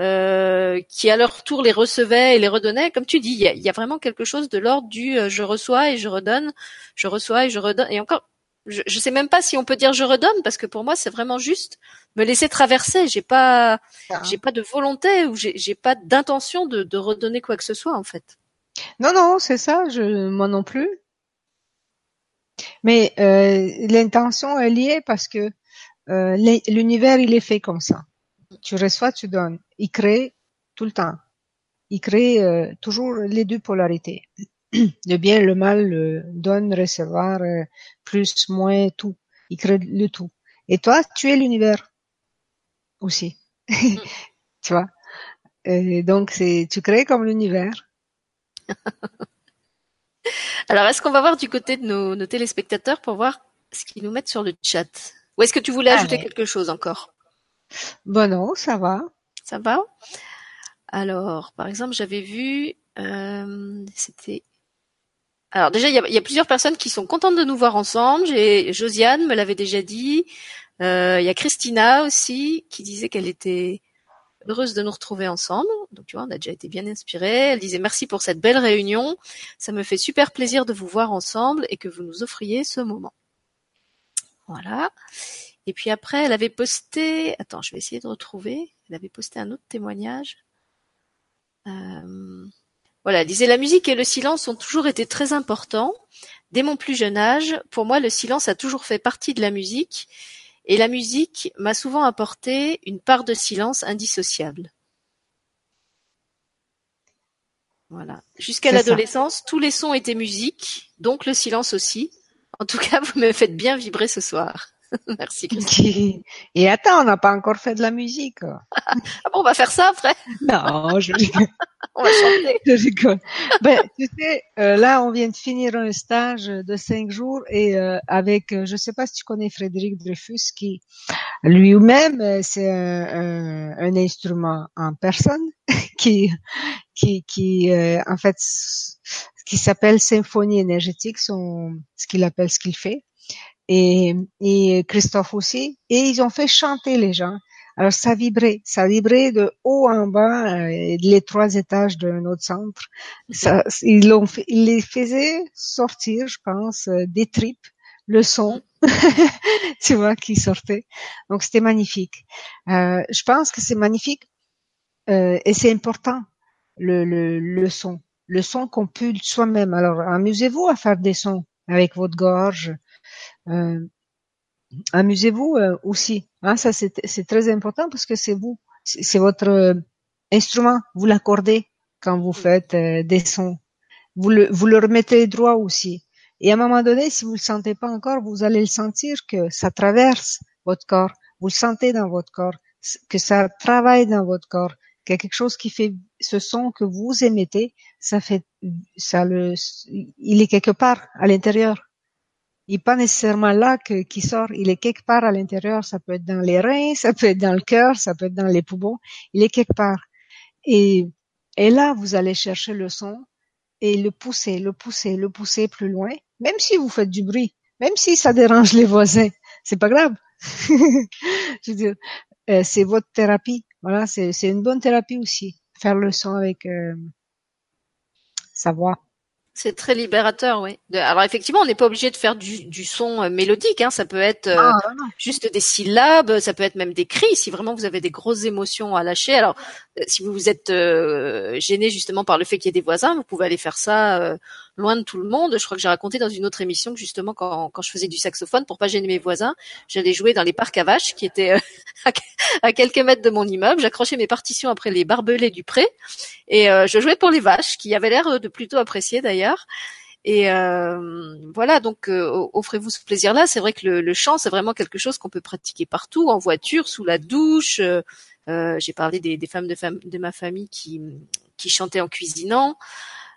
Euh, qui à leur tour les recevaient et les redonnaient. Comme tu dis, il y a, y a vraiment quelque chose de l'ordre du euh, je reçois et je redonne, je reçois et je redonne. Et encore, je, je sais même pas si on peut dire je redonne parce que pour moi c'est vraiment juste me laisser traverser. J'ai pas, ah. j'ai pas de volonté ou j'ai pas d'intention de, de redonner quoi que ce soit en fait. Non non c'est ça, je moi non plus. Mais euh, l'intention est liée parce que euh, l'univers il est fait comme ça. Tu reçois, tu donnes. Il crée tout le temps. Il crée euh, toujours les deux polarités. le bien et le mal le donne, recevoir, euh, plus, moins, tout. Il crée le tout. Et toi, tu es l'univers aussi. Mm. tu vois? Et donc, c'est, tu crées comme l'univers. Alors, est-ce qu'on va voir du côté de nos, nos téléspectateurs pour voir ce qu'ils nous mettent sur le chat? Ou est-ce que tu voulais ajouter quelque chose encore? Bon non, ça va. Ça va? Alors, par exemple, j'avais vu, euh, c'était alors déjà, il y a, plusieurs personnes qui sont contentes de nous voir ensemble. J'ai Josiane me l'avait déjà dit. Euh, il y a Christina aussi qui disait qu'elle était heureuse de nous retrouver ensemble. Donc tu vois, on a déjà été bien inspirés. Elle disait merci pour cette belle réunion. Ça me fait super plaisir de vous voir ensemble et que vous nous offriez ce moment. Voilà. Et puis après, elle avait posté. Attends, je vais essayer de retrouver. Elle avait posté un autre témoignage. Euh... Voilà, disait la musique et le silence ont toujours été très importants. Dès mon plus jeune âge, pour moi, le silence a toujours fait partie de la musique, et la musique m'a souvent apporté une part de silence indissociable. Voilà. Jusqu'à l'adolescence, tous les sons étaient musique, donc le silence aussi. En tout cas, vous me faites bien vibrer ce soir. Merci Christine. Et attends, on n'a pas encore fait de la musique. ah bon, on va faire ça après Non, je on va chanter. Je rigole. Ben, tu sais, euh, là, on vient de finir un stage de cinq jours et euh, avec, euh, je sais pas si tu connais Frédéric Dreyfus, qui lui-même, c'est un, un, instrument en personne qui, qui, qui, en fait, qui s'appelle symphonie énergétique, son, ce qu'il appelle, ce qu'il fait et, et Christophe aussi, et ils ont fait chanter les gens. Alors ça vibrait, ça vibrait de haut en bas, euh, les trois étages de notre centre. Ça, ils, l'ont fait, ils les faisaient sortir, je pense, euh, des tripes, le son, tu vois, qui sortait. Donc c'était magnifique. Euh, je pense que c'est magnifique euh, et c'est important le, le, le son, le son qu'on pulse soi-même. Alors amusez-vous à faire des sons avec votre gorge, amusez-vous euh, aussi. Hein, ça c'est très important parce que c'est vous, c'est votre euh, instrument. Vous l'accordez quand vous faites des sons. Vous le, vous le remettez droit aussi. Et à un moment donné, si vous le sentez pas encore, vous allez le sentir que ça traverse votre corps, vous le sentez dans votre corps, que ça travaille dans votre corps, qu'il y a quelque chose qui fait ce son que vous émettez, ça fait, ça le, il est quelque part à l'intérieur. Il n'est pas nécessairement là que, qui sort, il est quelque part à l'intérieur. Ça peut être dans les reins, ça peut être dans le cœur, ça peut être dans les poumons. Il est quelque part. Et, et là, vous allez chercher le son et le pousser, le pousser, le pousser plus loin, même si vous faites du bruit, même si ça dérange les voisins, c'est pas grave. Je veux dire, euh, c'est votre thérapie. Voilà, c'est une bonne thérapie aussi. Faire le son avec euh, sa voix. C'est très libérateur, oui. alors effectivement, on n'est pas obligé de faire du, du son euh, mélodique. Hein. Ça peut être euh, ah, juste des syllabes, ça peut être même des cris. Si vraiment vous avez des grosses émotions à lâcher. Alors, euh, si vous vous êtes gêné justement par le fait qu'il y ait des voisins, vous pouvez aller faire ça loin de tout le monde. Je crois que j'ai raconté dans une autre émission que justement quand, quand je faisais du saxophone pour pas gêner mes voisins, j'allais jouer dans les parcs à vaches qui étaient à quelques mètres de mon immeuble. J'accrochais mes partitions après les barbelés du pré et je jouais pour les vaches qui avaient l'air de plutôt apprécier d'ailleurs et euh, voilà, donc euh, offrez-vous ce plaisir-là. C'est vrai que le, chant, c'est vraiment quelque chose qu'on peut pratiquer partout, en voiture, sous la douche. Euh, j'ai parlé des, femmes de, de ma famille qui, qui chantaient en cuisinant.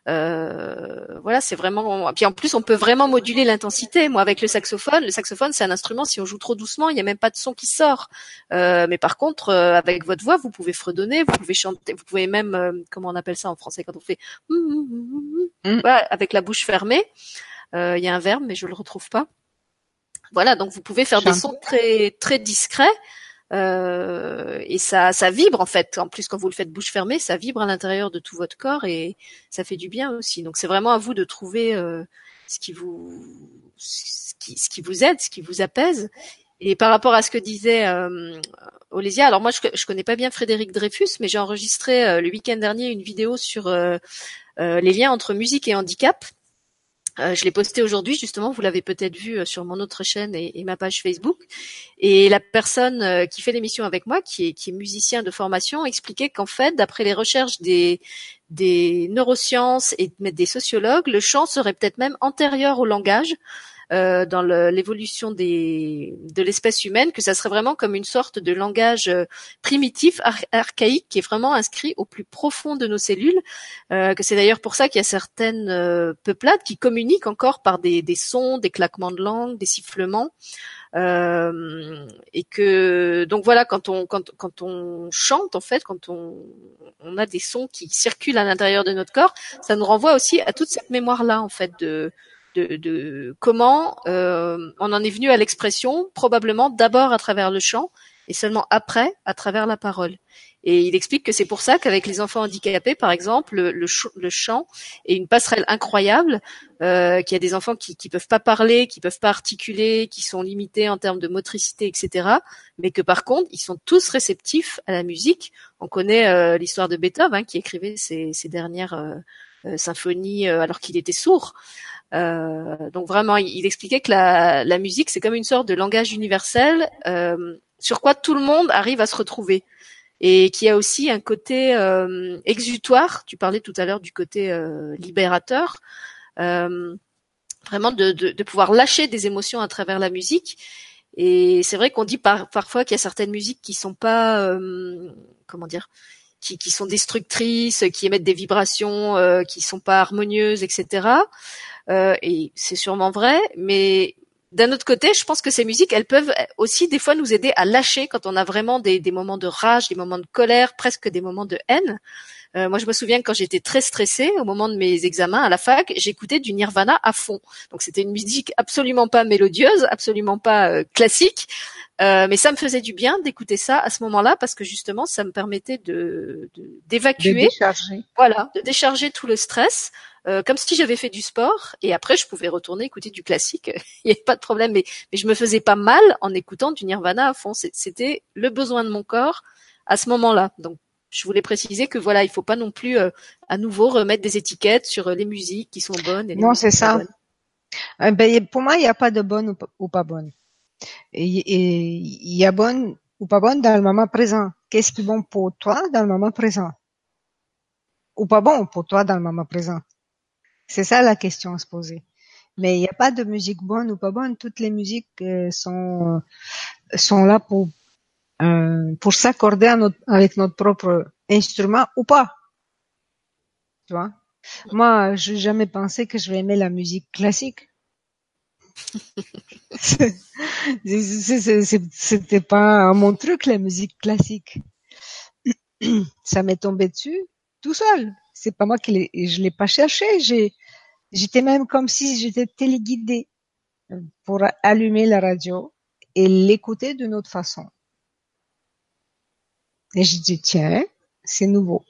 Euh, voilà, c'est vraiment. Puis en plus, on peut vraiment moduler l'intensité. Moi, avec le saxophone, le saxophone, c'est un instrument. Si on joue trop doucement, il n'y a même pas de son qui sort. Euh, mais par contre, euh, avec votre voix, vous pouvez fredonner, vous pouvez chanter, vous pouvez même, comment on appelle ça en français quand on fait, mm. avec la bouche fermée. Il y a un verbe, mais je le retrouve pas. Voilà, donc vous pouvez faire des sons très très discrets euh, et ça, ça vibre en fait. En plus, quand vous le faites bouche fermée, ça vibre à l'intérieur de tout votre corps et ça fait du bien aussi. Donc, c'est vraiment à vous de trouver euh, ce qui vous, ce qui, vous aide, ce qui vous apaise. Et par rapport à ce que disait euh, alors moi, je, je connais pas bien Frédéric Dreyfus, mais j'ai enregistré euh, le week-end dernier une vidéo sur euh, les liens entre musique et handicap. Euh, je l'ai posté aujourd'hui justement, vous l'avez peut-être vu euh, sur mon autre chaîne et, ma page Facebook. Et la personne euh, qui fait l'émission avec moi, qui est, musicien de formation, expliquait qu'en fait, d'après les recherches des, des neurosciences et des sociologues, le chant serait peut-être même antérieur au langage. Euh, dans l'évolution de l'espèce humaine, que ça serait vraiment comme une sorte de langage euh, primitif, archaïque, qui est vraiment inscrit au plus profond de nos cellules, euh, que c'est d'ailleurs pour ça qu'il y a certaines peuplades qui communiquent encore par des, des, sons, des claquements de langue, des sifflements. Euh, et que donc voilà quand on quand, quand on chante en fait quand on, on a des sons qui circulent à l'intérieur de notre corps ça nous renvoie aussi à toute cette mémoire là en fait de de, comment euh, on en est venu à l'expression, probablement d'abord à travers le chant et seulement après à travers la parole. Et il explique que c'est pour ça qu'avec les enfants handicapés, par exemple, le, chant est une passerelle incroyable, euh, qu'il y a des enfants qui ne peuvent pas parler, qui peuvent pas articuler, qui sont limités en termes de motricité, etc. Mais que par contre, ils sont tous réceptifs à la musique. On connaît euh, l'histoire de Beethoven, hein, qui écrivait ses, dernières euh, symphonies alors qu'il était sourd. Euh, donc vraiment, il, expliquait que la, la musique, c'est comme une sorte de langage universel euh, sur quoi tout le monde arrive à se retrouver et qui a aussi un côté euh, exutoire. Tu parlais tout à l'heure du côté euh, libérateur, euh, vraiment de, de, de, pouvoir lâcher des émotions à travers la musique. Et c'est vrai qu'on dit par, parfois qu'il y a certaines musiques qui sont pas, euh, comment dire, qui, qui, sont destructrices, qui émettent des vibrations, qui sont pas harmonieuses, etc. Euh, et c'est sûrement vrai, mais d'un autre côté, je pense que ces musiques, elles peuvent aussi des fois nous aider à lâcher quand on a vraiment des, des moments de rage, des moments de colère, presque des moments de haine. Euh, moi, je me souviens que quand j'étais très stressée au moment de mes examens à la fac, j'écoutais du Nirvana à fond. Donc c'était une musique absolument pas mélodieuse, absolument pas euh, classique, euh, mais ça me faisait du bien d'écouter ça à ce moment-là parce que justement, ça me permettait de d'évacuer, de, décharger. voilà, de décharger tout le stress. Euh, comme si j'avais fait du sport et après je pouvais retourner écouter du classique, il n'y avait pas de problème, mais, mais je me faisais pas mal en écoutant du Nirvana à fond. C'était le besoin de mon corps à ce moment-là. Donc je voulais préciser que voilà, il faut pas non plus euh, à nouveau remettre des étiquettes sur euh, les musiques qui sont bonnes. Et non, c'est ça. ben, pour moi, il n'y a pas de bonne ou pas, bonne. Et il y a bonne ou pas bonne dans le moment présent. Qu'est-ce qui est bon pour toi dans le moment présent? Ou pas bon pour toi dans le moment présent? C'est ça la question à se poser. Mais il n'y a pas de musique bonne ou pas bonne. Toutes les musiques euh, sont sont là pour euh, pour s'accorder avec notre propre instrument ou pas. Tu vois? Moi, je n'ai jamais pensé que je vais aimer la musique classique. C'était pas mon truc la musique classique. Ça m'est tombé dessus tout seul. C'est pas moi qui je l'ai pas cherché. J'ai, j'étais même comme si j'étais téléguidée pour allumer la radio et l'écouter d'une autre façon. Et je dis tiens, c'est nouveau.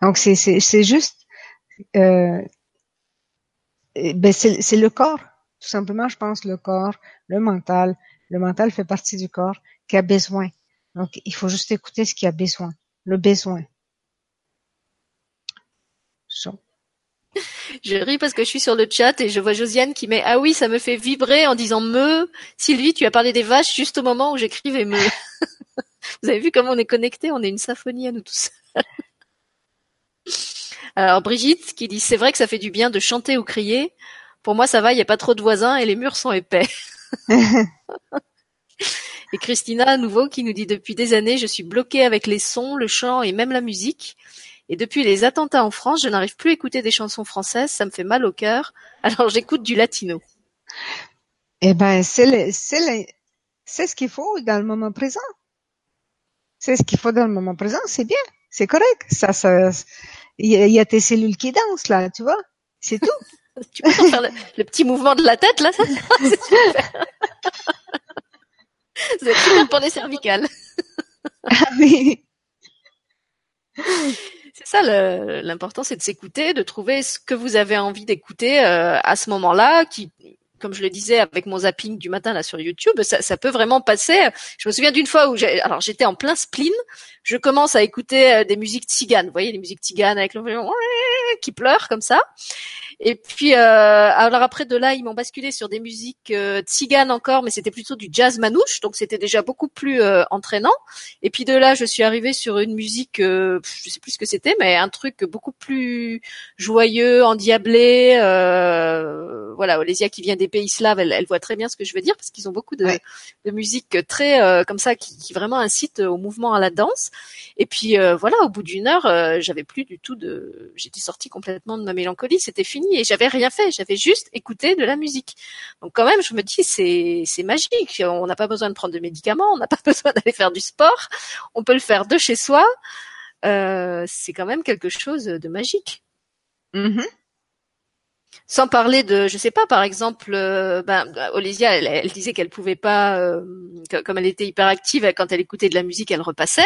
Donc c'est c'est c'est juste euh, ben c'est c'est le corps tout simplement je pense le corps, le mental, le mental fait partie du corps qui a besoin. Donc il faut juste écouter ce qui a besoin, le besoin. Je ris parce que je suis sur le chat et je vois Josiane qui met ah oui ça me fait vibrer en disant me Sylvie tu as parlé des vaches juste au moment où j'écrivais me vous avez vu comment on est connecté on est une symphonie à nous tous. Alors Brigitte qui dit c'est vrai que ça fait du bien de chanter ou crier. Pour moi ça va il n'y a pas trop de voisins et les murs sont épais. Et Christina à nouveau qui nous dit depuis des années je suis bloquée avec les sons le chant et même la musique et depuis les attentats en France, je n'arrive plus à écouter des chansons françaises, ça me fait mal au cœur, alors j'écoute du latino. Eh ben, c'est c'est ce qu'il faut dans le moment présent. C'est ce qu'il faut dans le moment présent, c'est bien, c'est correct. Ça, ça, il y, a tes cellules qui dansent là, tu vois, c'est tout. tu peux faire le, petit mouvement de la tête là, ça, c'est c'est super pour les cervicales. ah oui. C'est ça l'important, c'est de s'écouter, de trouver ce que vous avez envie d'écouter euh, à ce moment-là, qui comme je le disais avec mon zapping du matin là sur YouTube, ça, ça peut vraiment passer. Je me souviens d'une fois où j'ai, alors j'étais en plein spleen, je commence à écouter euh, des musiques tziganes, vous voyez, les musiques tziganes avec le qui pleure comme ça. Et puis, euh, alors après de là, ils m'ont basculé sur des musiques euh, tziganes encore, mais c'était plutôt du jazz manouche, donc c'était déjà beaucoup plus euh, entraînant. Et puis de là, je suis arrivée sur une musique, euh, je sais plus ce que c'était, mais un truc beaucoup plus joyeux, endiablé. Euh, voilà, Olésia qui vient des pays slaves, elle, elle, voit très bien ce que je veux dire parce qu'ils ont beaucoup de, de musique très euh, comme ça qui, qui, vraiment incite au mouvement, à la danse. Et puis voilà, au bout d'une heure, j'avais plus du tout de, j'étais sortie complètement de ma mélancolie, c'était fini et j'avais rien fait, j'avais juste écouté de la musique. Donc quand même, je me dis c'est c'est magique. On n'a pas besoin de prendre de médicaments, on n'a pas besoin d'aller faire du sport, on peut le faire de chez soi. Euh, c'est quand même quelque chose de magique. Mm-hmm. Sans parler de, je sais pas, par exemple, euh, ben, Olivia, elle, disait qu'elle pouvait pas, euh, comme elle était hyperactive, quand elle écoutait de la musique, elle repassait.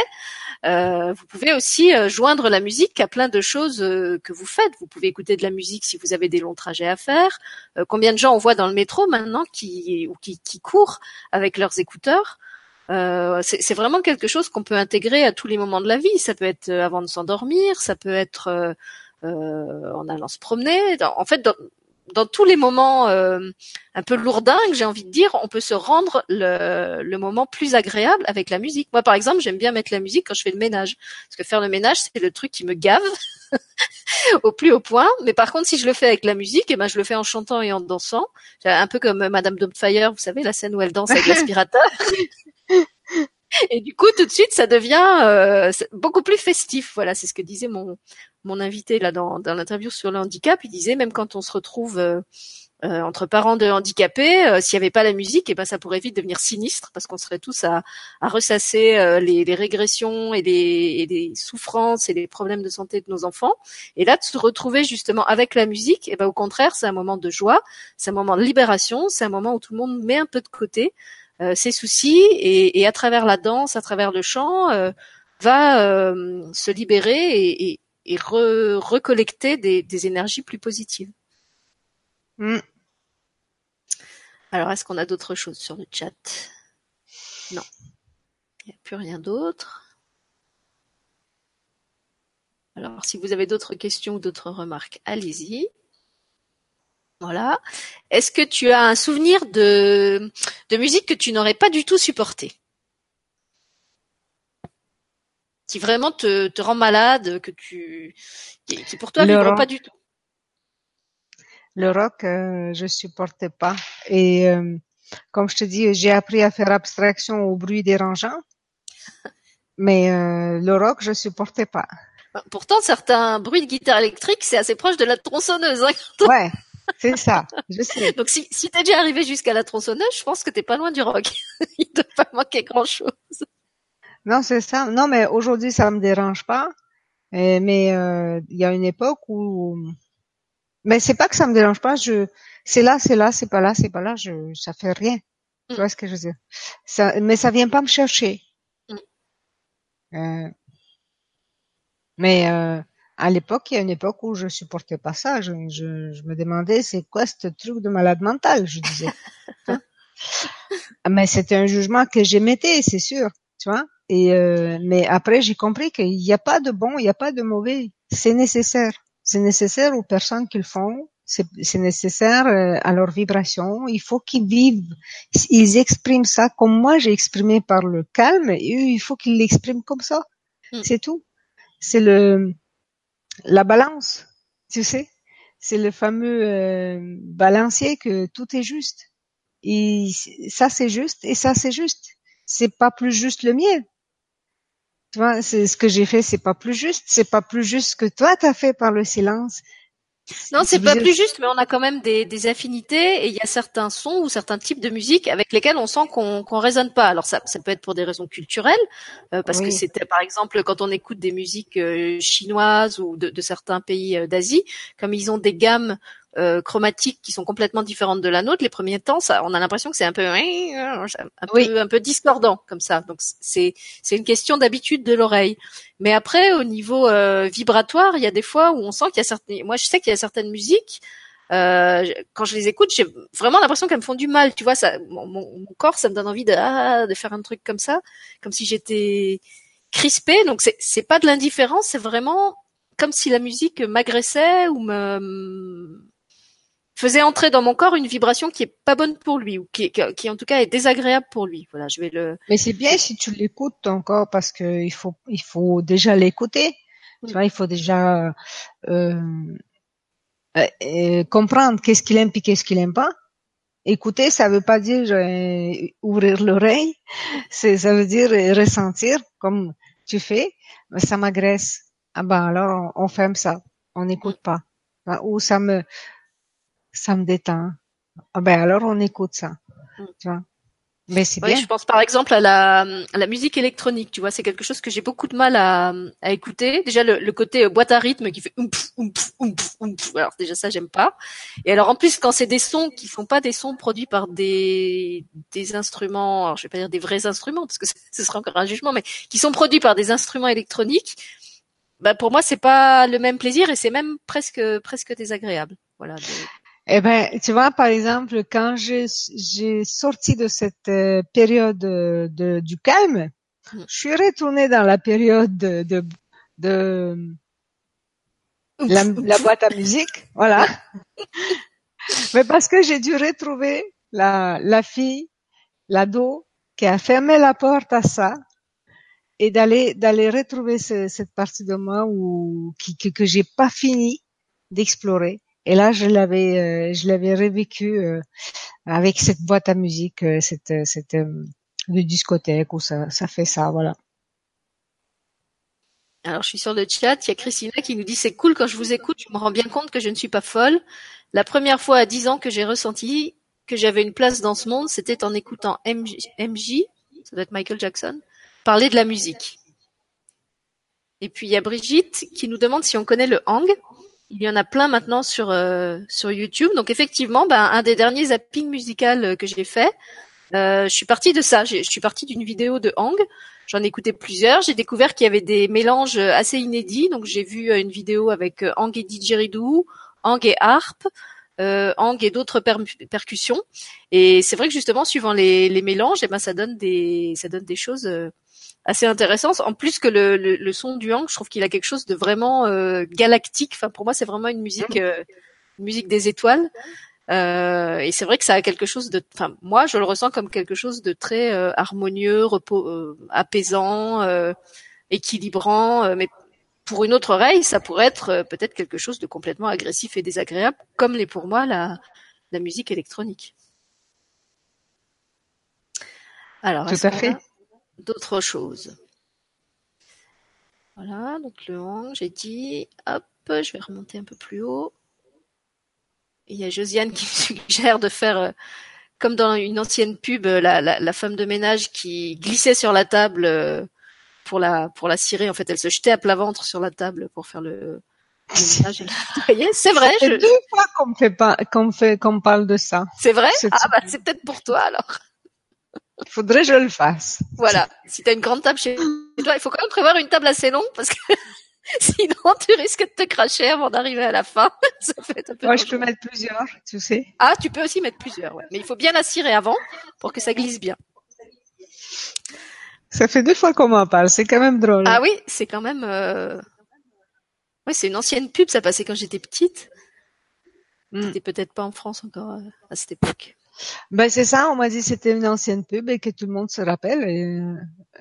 Euh, vous pouvez aussi joindre la musique à plein de choses que vous faites. Vous pouvez écouter de la musique si vous avez des longs trajets à faire. combien de gens on voit dans le métro maintenant qui, qui, qui courent avec leurs écouteurs? C'est vraiment quelque chose qu'on peut intégrer à tous les moments de la vie. Ça peut être avant de s'endormir, ça peut être euh, en allant se promener. en fait, dans, dans, tous les moments euh, un peu lourdingues, j'ai envie de dire, on peut se rendre le, le, moment plus agréable avec la musique. Moi, par exemple, j'aime bien mettre la musique quand je fais le ménage, parce que faire le ménage, c'est le truc qui me gave au plus haut point. Mais par contre, si je le fais avec la musique, et eh ben, je le fais en chantant et en dansant, un peu comme Madame Doubtfire, vous savez, la scène où elle danse avec l'aspirateur. Et du coup, tout de suite, ça devient euh, beaucoup plus festif. Voilà, c'est ce que disait mon mon invité là dans, dans l'interview sur le handicap. Il disait même quand on se retrouve euh, euh entre parents de handicapés, euh, s'il n'y avait pas la musique, et ben ça pourrait vite devenir sinistre parce qu'on serait tous à, à ressasser les, les, régressions et les, et les, souffrances et les problèmes de santé de nos enfants. Et là, de se retrouver justement avec la musique, et ben au contraire, c'est un moment de joie, c'est un moment de libération, c'est un moment où tout le monde met un peu de côté euh, ses soucis et, et, à travers la danse, à travers le chant, euh, va euh, se libérer et, et, et recollecter des, des, énergies plus positives. Mm. Alors, est-ce qu'on a d'autres choses sur le chat? Non. Il n'y a plus rien d'autre. Alors, si vous avez d'autres questions ou d'autres remarques, allez-y. Voilà. Est-ce que tu as un souvenir de, de musique que tu n'aurais pas du tout supporté? Qui vraiment te, te rend malade, que tu, qui, pour toi ne pas du tout. Le rock, euh, je supportais pas. Et euh, comme je te dis, j'ai appris à faire abstraction au bruit dérangeant, mais euh, le rock, je supportais pas. Pourtant, certains bruits de guitare électrique, c'est assez proche de la tronçonneuse. Hein. Ouais, c'est ça. Je sais. Donc, si, si t'es déjà arrivé jusqu'à la tronçonneuse, je pense que t'es pas loin du rock. Il ne doit pas manquer grand-chose. Non, c'est ça. Non, mais aujourd'hui, ça me dérange pas. mais euh, il y a une époque où, mais c'est pas que ça me dérange pas. Je, c'est là, c'est là, c'est pas là, c'est pas là. Je, ça fait rien. Tu mm. vois ce que je veux dire? Ça, Mais ça vient pas me chercher. Mm. Euh, mais euh, à l'époque, il y a une époque où je supportais pas ça. Je, je, je me demandais, c'est quoi ce truc de malade mental? Je disais. mais c'était un jugement que j'émettais, c'est sûr. Tu vois? Et euh, mais après, j'ai compris qu'il n'y a pas de bon, il n'y a pas de mauvais. C'est nécessaire. C'est nécessaire aux personnes qui le font. C'est nécessaire euh, à leur vibration. Il faut qu'ils vivent. Ils expriment ça comme moi j'ai exprimé par le calme. Et eux, il faut qu'ils l'expriment comme ça. Mm. C'est tout. C'est le la balance. Tu sais, c'est le fameux euh, balancier que tout est juste. Et ça c'est juste et ça c'est juste. C'est pas plus juste le mien tu vois, c'est ce que j'ai fait, c'est pas plus juste, c'est pas plus juste que toi t'as fait par le silence. Non, c'est pas plus juste, mais on a quand même des, des affinités et il y a certains sons ou certains types de musique avec lesquels on sent qu'on qu'on résonne pas. Alors ça, ça peut être pour des raisons culturelles, euh, parce que c'était par exemple quand on écoute des musiques euh, chinoises ou de, de certains pays euh, d'Asie, comme ils ont des gammes euh, chromatiques qui sont complètement différentes de la nôtre, les premiers temps, ça, on a l'impression que c'est un peu un peu un peu discordant comme ça. Donc c'est c'est une question d'habitude de l'oreille. Mais après, au niveau euh, vibratoire, il y a des fois où on sent qu'il y a certaines. Moi, je sais qu'il y a certaines musiques. Euh, quand je les écoute, j'ai vraiment l'impression qu'elles me font du mal. Tu vois, ça, mon, mon, corps, ça me donne envie de, ah, de faire un truc comme ça, comme si j'étais crispée. Donc c'est c'est pas de l'indifférence, c'est vraiment comme si la musique m'agressait ou me faisait entrer dans mon corps une vibration qui est pas bonne pour lui ou qui, qui en tout cas est désagréable pour lui. Voilà, je vais le. Mais c'est bien si tu l'écoutes ton corps parce que il faut il faut déjà l'écouter. Tu vois, il faut déjà euh, euh, comprendre qu'est-ce qu'il aime et qu'est-ce qu'il aime pas. Écouter, ça veut pas dire euh, ouvrir l'oreille, c'est ça veut dire ressentir comme tu fais. Ça m'agresse. Ah ben alors on, on ferme ça, on n'écoute pas. Ou ça me ça me détend. Ah ben alors on écoute ça. Mm. Tu vois? Mais c'est oui, bien. Je pense par exemple à la, à la musique électronique. Tu vois, c'est quelque chose que j'ai beaucoup de mal à, à écouter. Déjà le, le côté euh, boîte à rythme qui fait. Alors déjà ça j'aime pas. Et alors en plus quand c'est des sons qui sont pas des sons produits par des des instruments, alors je vais pas dire des vrais instruments parce que ce sera encore un jugement, mais qui sont produits par des instruments électroniques. Bah pour moi c'est pas le même plaisir et c'est même presque presque désagréable. Voilà. Eh ben, tu vois, par exemple, quand j'ai sorti de cette euh, période de, du calme, mm. je suis retournée dans la période de, de, de la, la, boîte à musique, voilà. Mais parce que j'ai dû retrouver la, la fille, l'ado, qui a fermé la porte à ça, et d'aller d'aller retrouver cette partie de moi où qui, que, que j'ai pas fini d'explorer et là, je l'avais, euh, je l'avais revécu euh, avec cette boîte à musique, euh, cette, cette discothèque où ça, ça fait ça, voilà. Alors, je suis sur le chat. Il y a Christina qui nous dit c'est cool quand je vous écoute. Je me rends bien compte que je ne suis pas folle. La première fois à 10 ans que j'ai ressenti que j'avais une place dans ce monde, c'était en écoutant MJ, MJ, ça doit être Michael Jackson, parler de la musique. Et puis il y a Brigitte qui nous demande si on connaît le hang. Il y en a plein maintenant sur euh, sur YouTube. Donc effectivement, ben, un des derniers zappings musicales euh, que j'ai fait, euh, je suis partie de ça. Je suis partie d'une vidéo de Hang. J'en ai écouté plusieurs. J'ai découvert qu'il y avait des mélanges assez inédits. Donc j'ai vu une vidéo avec Hang et didgeridoo, Hang et harpe, euh, Hang et d'autres percussions. Et c'est vrai que justement, suivant les, les mélanges, eh ben ça donne des ça donne des choses assez intéressante. En plus que le, le, son du Hang, je trouve qu'il a quelque chose de vraiment euh, galactique. Enfin, pour moi, c'est vraiment une musique, mm. euh, une musique des étoiles. Euh, et c'est vrai que ça a quelque chose de, enfin, moi, je le ressens comme quelque chose de très euh, harmonieux, repos, euh, apaisant, équilibrant. mais pour une autre oreille, ça pourrait être peut-être quelque chose de complètement agressif et désagréable, comme l'est pour moi la, la musique électronique. Alors, Tout à fait. a D'autres choses. Voilà, donc le hang, j'ai dit. Hop, je vais remonter un peu plus haut. Il y a Josiane qui me suggère de faire, euh, comme dans une ancienne pub, euh, la, la, la femme de ménage qui glissait sur la table euh, pour la pour la cirer. En fait, elle se jetait à plat ventre sur la table pour faire le, le ménage. C'est vrai, C'est je- deux fois qu'on fait pas, qu'on fait, qu'on parle de ça. c'est vrai? Ah bah c'est peut-être pour toi alors. Faudrait que je le fasse. Voilà. Si t'as une grande table chez toi, il faut quand même prévoir une table assez longue parce que sinon tu risques de te cracher avant d'arriver à la fin. Ça peut être un peu Moi, je peux mettre plusieurs, tu sais. Ah, tu peux aussi mettre plusieurs, ouais. Mais il faut bien la cirer avant pour que ça glisse bien. Ça fait deux fois qu'on m'en parle. C'est quand même drôle. Ah oui, c'est quand même. Euh... Ouais, c'est une ancienne pub. Ça passait quand j'étais petite. Mm. C'était peut-être pas en France encore euh, à cette époque. Ben, c'est ça. On m'a dit que c'était une ancienne pub et que tout le monde se rappelle. Et, euh,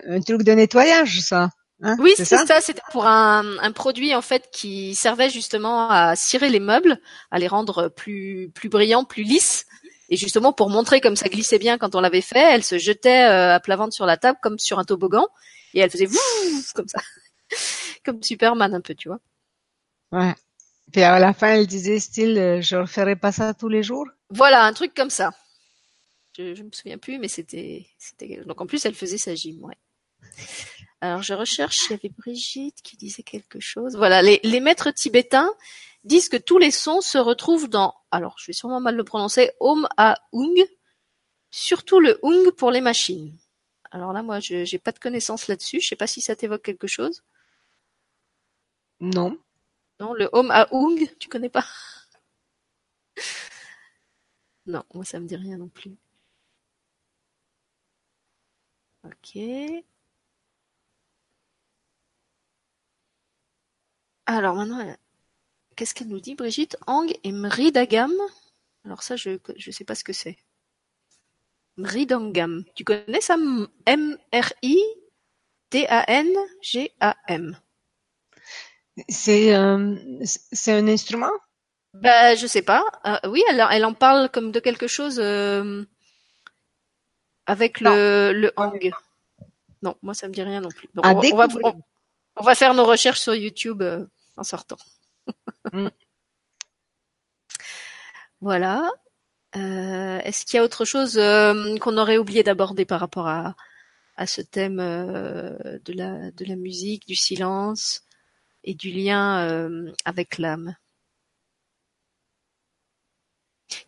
un truc de nettoyage, ça. Hein, Oui, c'est ça? ça. C'était pour un, un produit en fait qui servait justement à cirer les meubles, à les rendre plus plus brillants, plus lisses. Et justement pour montrer comme ça glissait bien quand on l'avait fait, elle se jetait euh, à plat ventre sur la table comme sur un toboggan et elle faisait comme ça, comme Superman un peu, tu vois. Ouais. Puis à la fin, elle disait style, euh, je referai pas ça tous les jours? Voilà, un truc comme ça. Je, je me souviens plus, mais c'était, c'était. Donc en plus, elle faisait sa gym, ouais. Alors je recherche, il y avait Brigitte qui disait quelque chose. Voilà, les, les maîtres tibétains disent que tous les sons se retrouvent dans. Alors, je vais sûrement mal le prononcer. Om a Ung, surtout le Ung pour les machines. Alors là, moi, je j'ai pas de connaissances là-dessus. Je sais pas si ça t'évoque quelque chose. Non. Non, le Om a Ung, tu connais pas? Non, moi ça me dit rien non plus. Ok. Alors maintenant, qu'est-ce qu'elle nous dit, Brigitte Ang et Mridagam. Alors ça, je je sais pas ce que c'est. Mridangam. Tu connais ça? M-R-I-D-A-N-G-A-M. C'est euh, c'est un instrument? Bah, je sais pas. Euh, oui, elle, elle en parle comme de quelque chose euh, avec le, le hang. Non, moi ça me dit rien non plus. Donc, on, va- on va, découvrir. on- on va faire nos recherches sur YouTube euh, en sortant. Mm. Voilà. Euh, Est-ce qu'il y a autre chose euh, qu'on aurait oublié d'aborder par rapport à, à ce thème euh, de, la, de la musique, du silence et du lien euh, avec l'âme?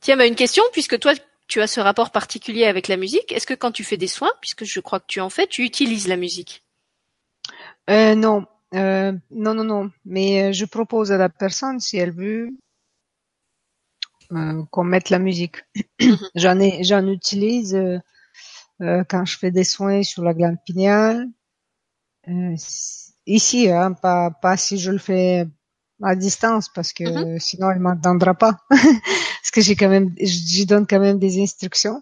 Tiens, bah, une question, puisque toi, tu as ce rapport particulier avec la musique. Est-ce que quand tu fais des soins, puisque je crois que tu en fais, tu utilises la musique? Euh, non, euh, non, non, non. Mais euh, je propose à la personne si elle veut euh, qu'on mette la musique. j'en ai, j'en utilise euh, euh, quand je fais des soins sur la glande pinéale. Euh, ici, hein, pas, pas si je le fais à distance parce que Mhm. sinon elle m'entendra pas. parce que j'ai quand même, j'y donne quand même des instructions.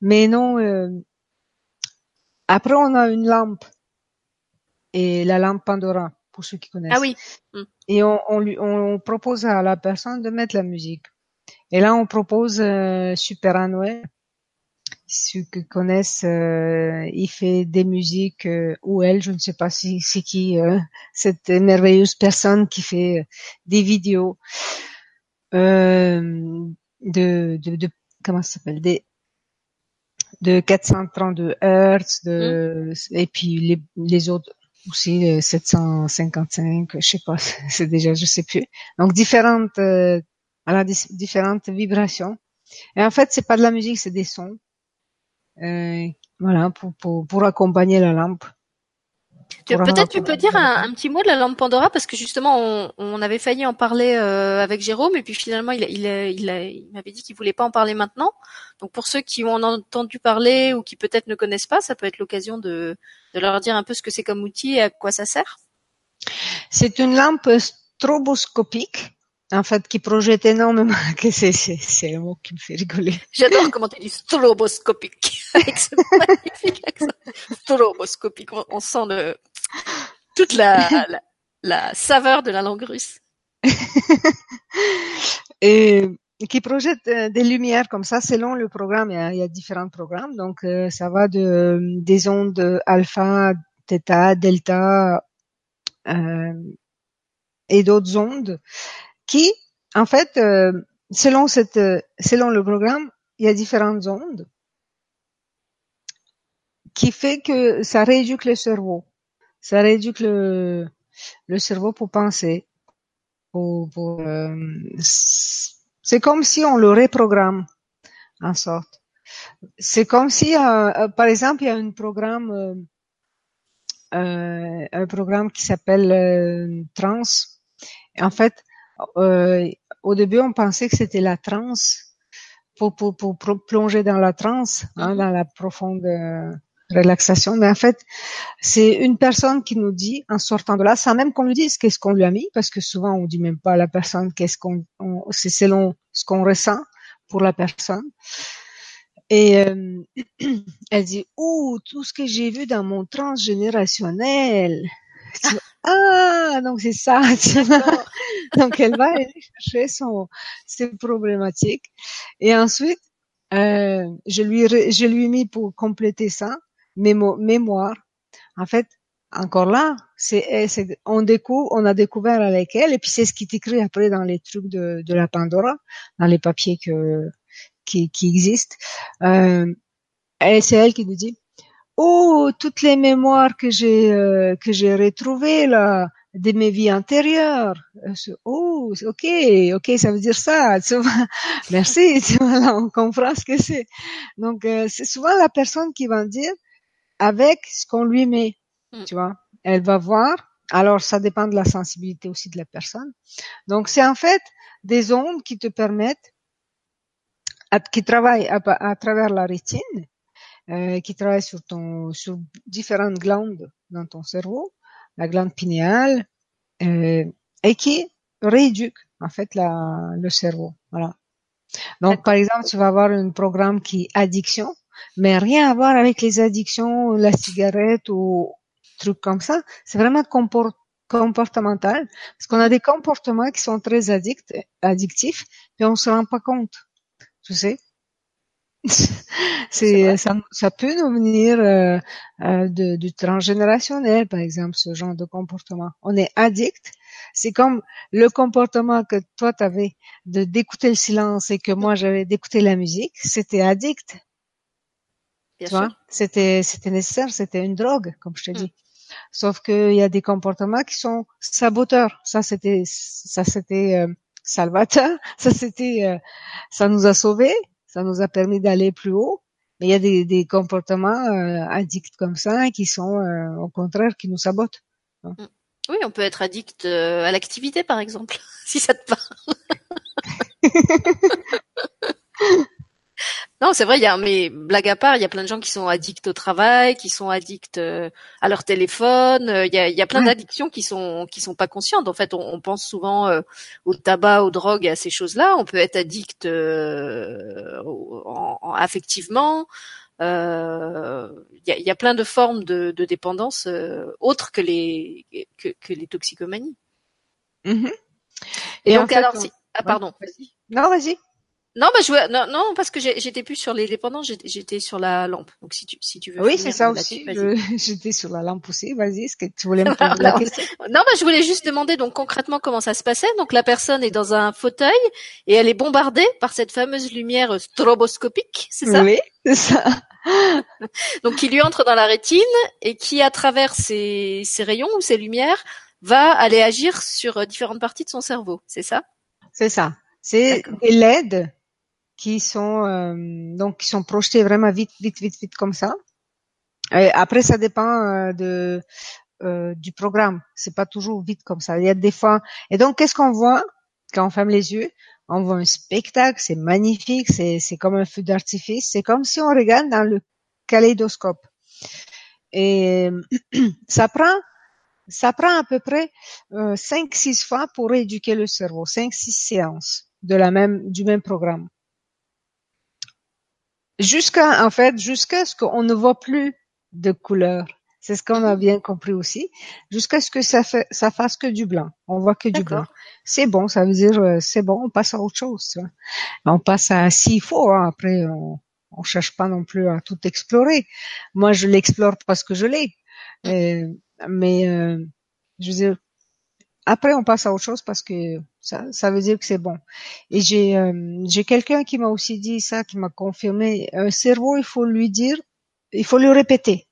Mais non. euh, après, on a une lampe et la lampe Pandora pour ceux qui connaissent. Ah oui. Et on, on lui, on propose à la personne de mettre la musique. Et là, on propose euh, Super Noël. Ceux qui connaissent, euh, il fait des musiques euh, ou elle, je ne sais pas si c'est qui, euh, cette merveilleuse personne qui fait euh, des vidéos euh, de, de, de comment ça s'appelle, des de 432 Hertz, de et puis les, les autres aussi euh, 755, je sais pas, c'est déjà, je sais plus. Donc différentes, euh, dis- différentes vibrations. Et en fait, c'est pas de la musique, c'est des sons. Euh, voilà, pour, pour, pour accompagner la lampe. Peut-être tu peux dire un, un petit mot de la lampe Pandora parce que justement on, on avait failli en parler euh, avec Jérôme et puis finalement il, il, il, il m'avait dit qu'il voulait pas en parler maintenant. Donc pour ceux qui ont entendu parler ou qui peut-être ne connaissent pas, ça peut être l'occasion de, de leur dire un peu ce que c'est comme outil et à quoi ça sert. C'est une lampe stroboscopique, en fait, qui projette énormément, que c'est, c'est, c'est un mot qui me fait rigoler. J'adore comment tu dis stroboscopique avec ce magnifique accent. Stroboscopique, on, sent le, toute la, la, la saveur de la langue russe. Et qui projette euh, des lumières comme ça selon le programme. Il y a, il y a différents programmes, donc euh, ça va de des ondes alpha, theta, delta euh, et d'autres ondes qui, en fait, euh, selon cette selon le programme, il y a différentes ondes qui fait que ça rééduque le cerveau, ça rééduque le le cerveau pour penser, pour, pour euh, c'est comme si on le reprogramme, en sorte. C'est comme si, euh, euh, par exemple, il y a un programme, euh, euh un programme qui s'appelle euh, Trans. En fait, au début, on pensait que c'était la transe pour, pour, pour, plonger dans la transe, hein, mm-hmm. dans la profonde relaxation. Mais en fait, c'est une personne qui nous dit, en sortant de là, sans même qu'on lui dise qu'est-ce qu'on lui a mis, parce que souvent on dit même pas à la personne qu'est-ce qu'on, c'est selon ce qu'on ressent pour la personne. Et euh, elle dit, oh, tout ce que j'ai vu dans mon transgénérationnel. Ah, donc c'est ça. donc elle va aller chercher son, ses problématiques. Et ensuite, euh, je lui je lui ai mis pour compléter ça mémoire. En fait, encore là, c'est, on découvre, on a découvert avec elle, et puis c'est ce qui est écrit après dans les trucs de, de la Pandora, dans les papiers que, qui, qui existent. Euh, c'est elle qui nous dit, oh, toutes les mémoires que j'ai euh, que j'ai retrouvées là de mes vies antérieures. Oh, ok, ok, ça veut dire ça. Merci, là, on comprend ce que c'est. Donc, euh, c'est souvent la personne qui va dire, avec ce qu'on lui met, hmm. tu vois. Elle va voir. Alors, ça dépend de la sensibilité aussi de la personne. Donc, c'est en fait des ondes qui te permettent, qui travaillent à, travers la rétine, euh, qui travaillent sur ton, sur différentes glandes dans ton cerveau, la glande pinéale, euh, et qui rééduquent en fait la, le cerveau. Voilà. Donc, par exemple, tu vas avoir un programme qui addiction, mais rien à voir avec les addictions, la cigarette ou trucs comme ça. C'est vraiment comportemental, parce qu'on a des comportements qui sont très addict, addictifs, et on se rend pas compte. Tu sais. C'est ça, ça, peut nous venir euh, euh, de, du transgénérationnel, par exemple, ce genre de comportement. On est addict. C'est comme le comportement que toi tu avais de d'écouter le silence et que moi j'avais d'écouter la musique. C'était addict c'était c'était nécessaire, c'était une drogue, comme je te dis. Mm. Sauf qu'il y a des comportements qui sont saboteurs. Ça c'était ça c'était euh, salvateur. Ça c'était euh, ça nous a sauvés, ça nous a permis d'aller plus haut. Mais il y a des, des comportements euh, addicts comme ça qui sont au contraire qui nous sabotent. Mm. Oui, on peut être addict à l'activité par exemple, si ça te parle. Non, c'est vrai, il y a, mais blague à part, il y a plein de gens qui sont addicts au travail, qui sont addicts euh, à leur téléphone. Euh, il y a, il y a plein d'addictions qui sont qui sont pas conscientes. En fait, on, pense souvent euh, au tabac, aux drogues et à ces choses-là. On peut être addict en, affectivement. Il y, a, y, a, plein de formes de, de dépendance autres que les que, que les toxicomanies. Mm-hmm. Et, donc alors, si... ah pardon. Non, vas-y. Non, bah je non, non, parce que j'étais plus sur les dépendants, j'étais sur la lampe. Donc si tu si tu veux. Oui, c'est ça aussi. J'étais sur la lampe aussi. Vas-y, est-ce que tu voulais me poser la question? Non, bah je voulais juste demander donc concrètement comment ça se passait. Donc la personne est dans un fauteuil et elle est bombardée par cette fameuse lumière stroboscopique, c'est ça? Oui, c'est ça. donc qui lui entre dans la rétine et qui à travers ces ces rayons ou ces lumières va aller agir sur différentes parties de son cerveau, c'est ça? C'est ça. C'est LED qui sont euh, donc qui sont projetés vraiment vite, vite, vite, vite comme ça. Et après, ça dépend euh, de euh, du programme. C'est pas toujours vite comme ça. Il y a des fois. Et donc, qu'est-ce qu'on voit quand on ferme les yeux? On voit un spectacle. C'est magnifique. C'est c'est comme un feu d'artifice. C'est comme si on regarde dans le kaléidoscope. Et ça prend ça prend à peu près euh, 5-6 fois pour rééduquer le cerveau, 5-6 séances de la même du même programme jusqu'à en fait jusqu'à ce qu'on ne voit plus de couleur. C'est ce qu'on a bien compris aussi. Jusqu'à ce que ça, fait, ça fasse que du blanc. On voit que du blanc. C'est bon, ça veut dire euh, c'est bon, on passe à autre chose. On passe à s'il faut. Hein. Après, on, on cherche pas non plus à tout explorer. Moi, je l'explore parce que je l'ai. Euh, mais euh, je veux dire, après, on passe à autre chose parce que ça, ça veut dire que c'est bon. Et j'ai j'ai quelqu'un qui m'a aussi dit ça, qui m'a confirmé. Un cerveau, il faut lui dire, il faut lui répéter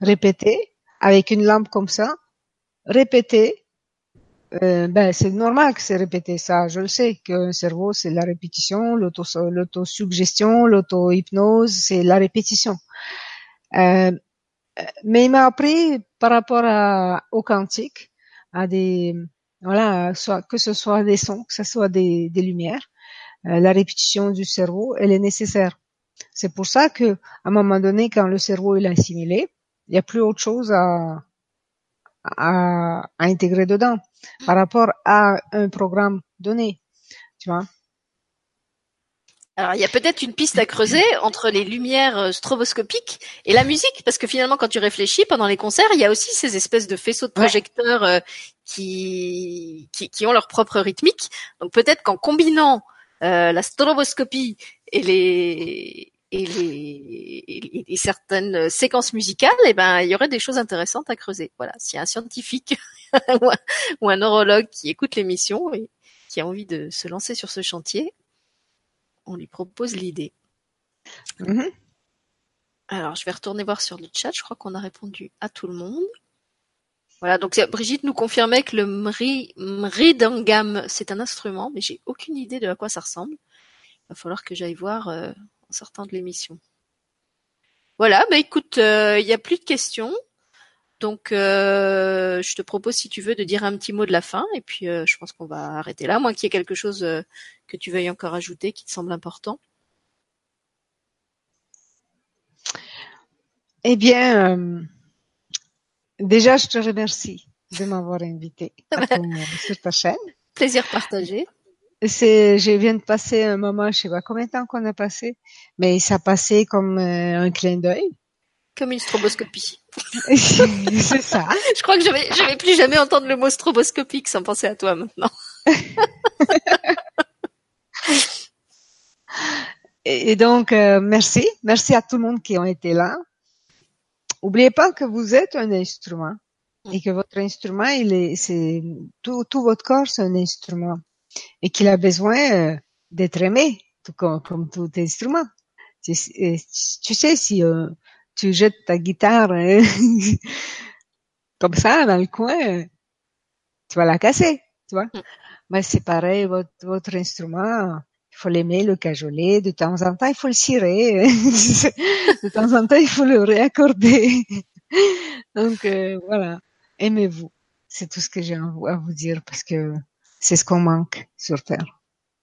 répéter avec une lampe comme ça, répéter. Euh, ben c'est normal que c'est répéter ça. Je le sais qu'un cerveau c'est la répétition, l'autosuggestion, l'auto-hypnose, c'est la répétition. Euh, mais il m'a appris par rapport à, au quantique, à des voilà, soit que ce soit des sons, que ce soit des, des lumières, euh, la répétition du cerveau, elle est nécessaire. C'est pour ça que à un moment donné, quand le cerveau est assimilé, il n'y a plus autre chose à, à, à, intégrer dedans par rapport à un programme donné, tu vois. Alors, il y a peut-être une piste à creuser entre les lumières euh, stroboscopiques et la musique, parce que finalement, quand tu réfléchis pendant les concerts, il y a aussi ces espèces de faisceaux de projecteurs euh, qui, qui, qui ont leur propre rythmique. Donc, peut-être qu'en combinant euh, la stroboscopie et les et, les, et, certaines séquences musicales, eh ben, il y aurait des choses intéressantes à creuser. Voilà, s'il y a un scientifique ou, un, neurologue qui écoute l'émission et qui a envie de se lancer sur ce chantier, on lui propose l'idée. Mm-hmm. Alors, je vais retourner voir sur le chat. Je crois qu'on a répondu à tout le monde. Voilà, donc Brigitte nous confirmait que le mri, mridangam, c'est un instrument, mais j'ai aucune idée de à quoi ça ressemble. Il va falloir que j'aille voir euh, en sortant de l'émission. Voilà, bah écoute, euh, il n'y a plus de questions. Donc, euh, je te propose, si tu veux, de dire un petit mot de la fin, et puis euh, je pense qu'on va arrêter là, moins qu'il y ait quelque chose que tu veuilles encore ajouter qui te semble important. Eh bien, déjà, je te remercie de m'avoir invité sur ta chaîne. Plaisir partagé. C'est, je viens de passer un moment, je sais pas combien de temps qu'on a passé, mais ça passait comme euh, un clin d'œil. Comme une stroboscopie. c'est ça. Je crois que je vais, je vais plus jamais entendre le mot stroboscopique sans penser à toi maintenant. et donc, euh, merci. Merci à tout le monde qui ont été là. Oubliez pas que vous êtes un instrument et que votre instrument, il est, c'est, tout, tout votre corps, c'est un instrument et qu'il a besoin euh, d'être aimé, tout comme, comme, tout instrument. Tu, euh, tu sais, si euh, tu jettes ta guitare comme ça dans le coin, tu vas la casser, tu vois. Mm. Mais c'est pareil, votre, votre instrument, il faut l'aimer, le cajoler, de temps en temps, il faut le cirer, de temps en temps, il faut le réaccorder. Donc voilà, aimez-vous. C'est tout ce que j'ai à vous dire parce que c'est ce qu'on manque sur Terre.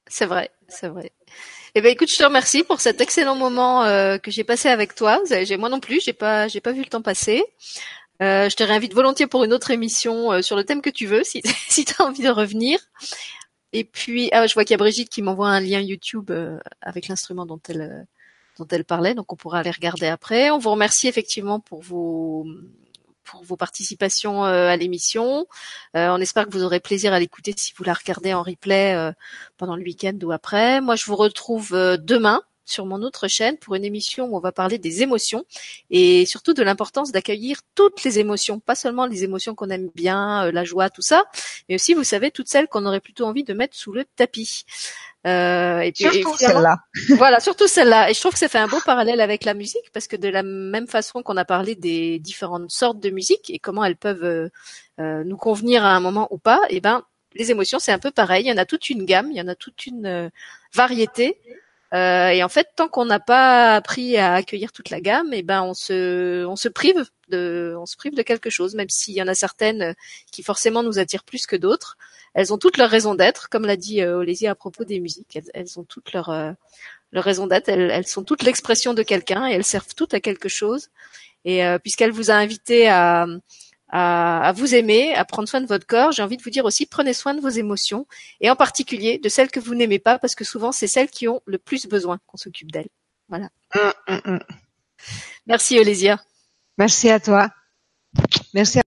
C'est vrai, c'est vrai. Eh ben écoute, je te remercie pour cet excellent moment euh, que j'ai passé avec toi. Moi non plus, j'ai pas j'ai pas vu le temps passer. Euh, je te réinvite volontiers pour une autre émission euh, sur le thème que tu veux, si si tu as envie de revenir. Et puis, ah, je vois qu'il y a Brigitte qui m'envoie un lien YouTube euh, avec l'instrument dont elle dont elle parlait, donc on pourra aller regarder après. On vous remercie effectivement pour vos pour vos participations euh, à l'émission. Euh, on espère que vous aurez plaisir à l'écouter si vous la regardez en replay euh, pendant le week-end ou après. Moi, je vous retrouve demain sur mon autre chaîne pour une émission où on va parler des émotions et surtout de l'importance d'accueillir toutes les émotions, pas seulement les émotions qu'on aime bien, la joie, tout ça, mais aussi, vous savez, toutes celles qu'on aurait plutôt envie de mettre sous le tapis. Euh, et puis, surtout celle-là. voilà, surtout celle-là. Et je trouve que ça fait un beau parallèle avec la musique parce que de la même façon qu'on a parlé des différentes sortes de musique et comment elles peuvent euh, euh nous convenir à un moment ou pas, et eh ben les émotions c'est un peu pareil. Il y en a toute une gamme, il y en a toute une euh, variété. Euh, et en fait, tant qu'on n'a pas appris à accueillir toute la gamme, eh ben on se on se prive de on se prive de quelque chose, même s'il y en a certaines qui forcément nous attirent plus que d'autres elles ont toutes leur raison d'être, comme l'a dit euh, à propos des musiques. Elles, ont toutes leur, euh, leur raison d'être. Elles, sont toutes l'expression de quelqu'un et elles servent toutes à quelque chose. Et euh, puisqu'elle vous a invité à, à, à, vous aimer, à prendre soin de votre corps, j'ai envie de vous dire aussi prenez soin de vos émotions et en particulier de celles que vous n'aimez pas parce que souvent c'est celles qui ont le plus besoin qu'on s'occupe d'elles. Voilà. Hum, hum, hum. Merci Olésia. Merci à toi. Merci.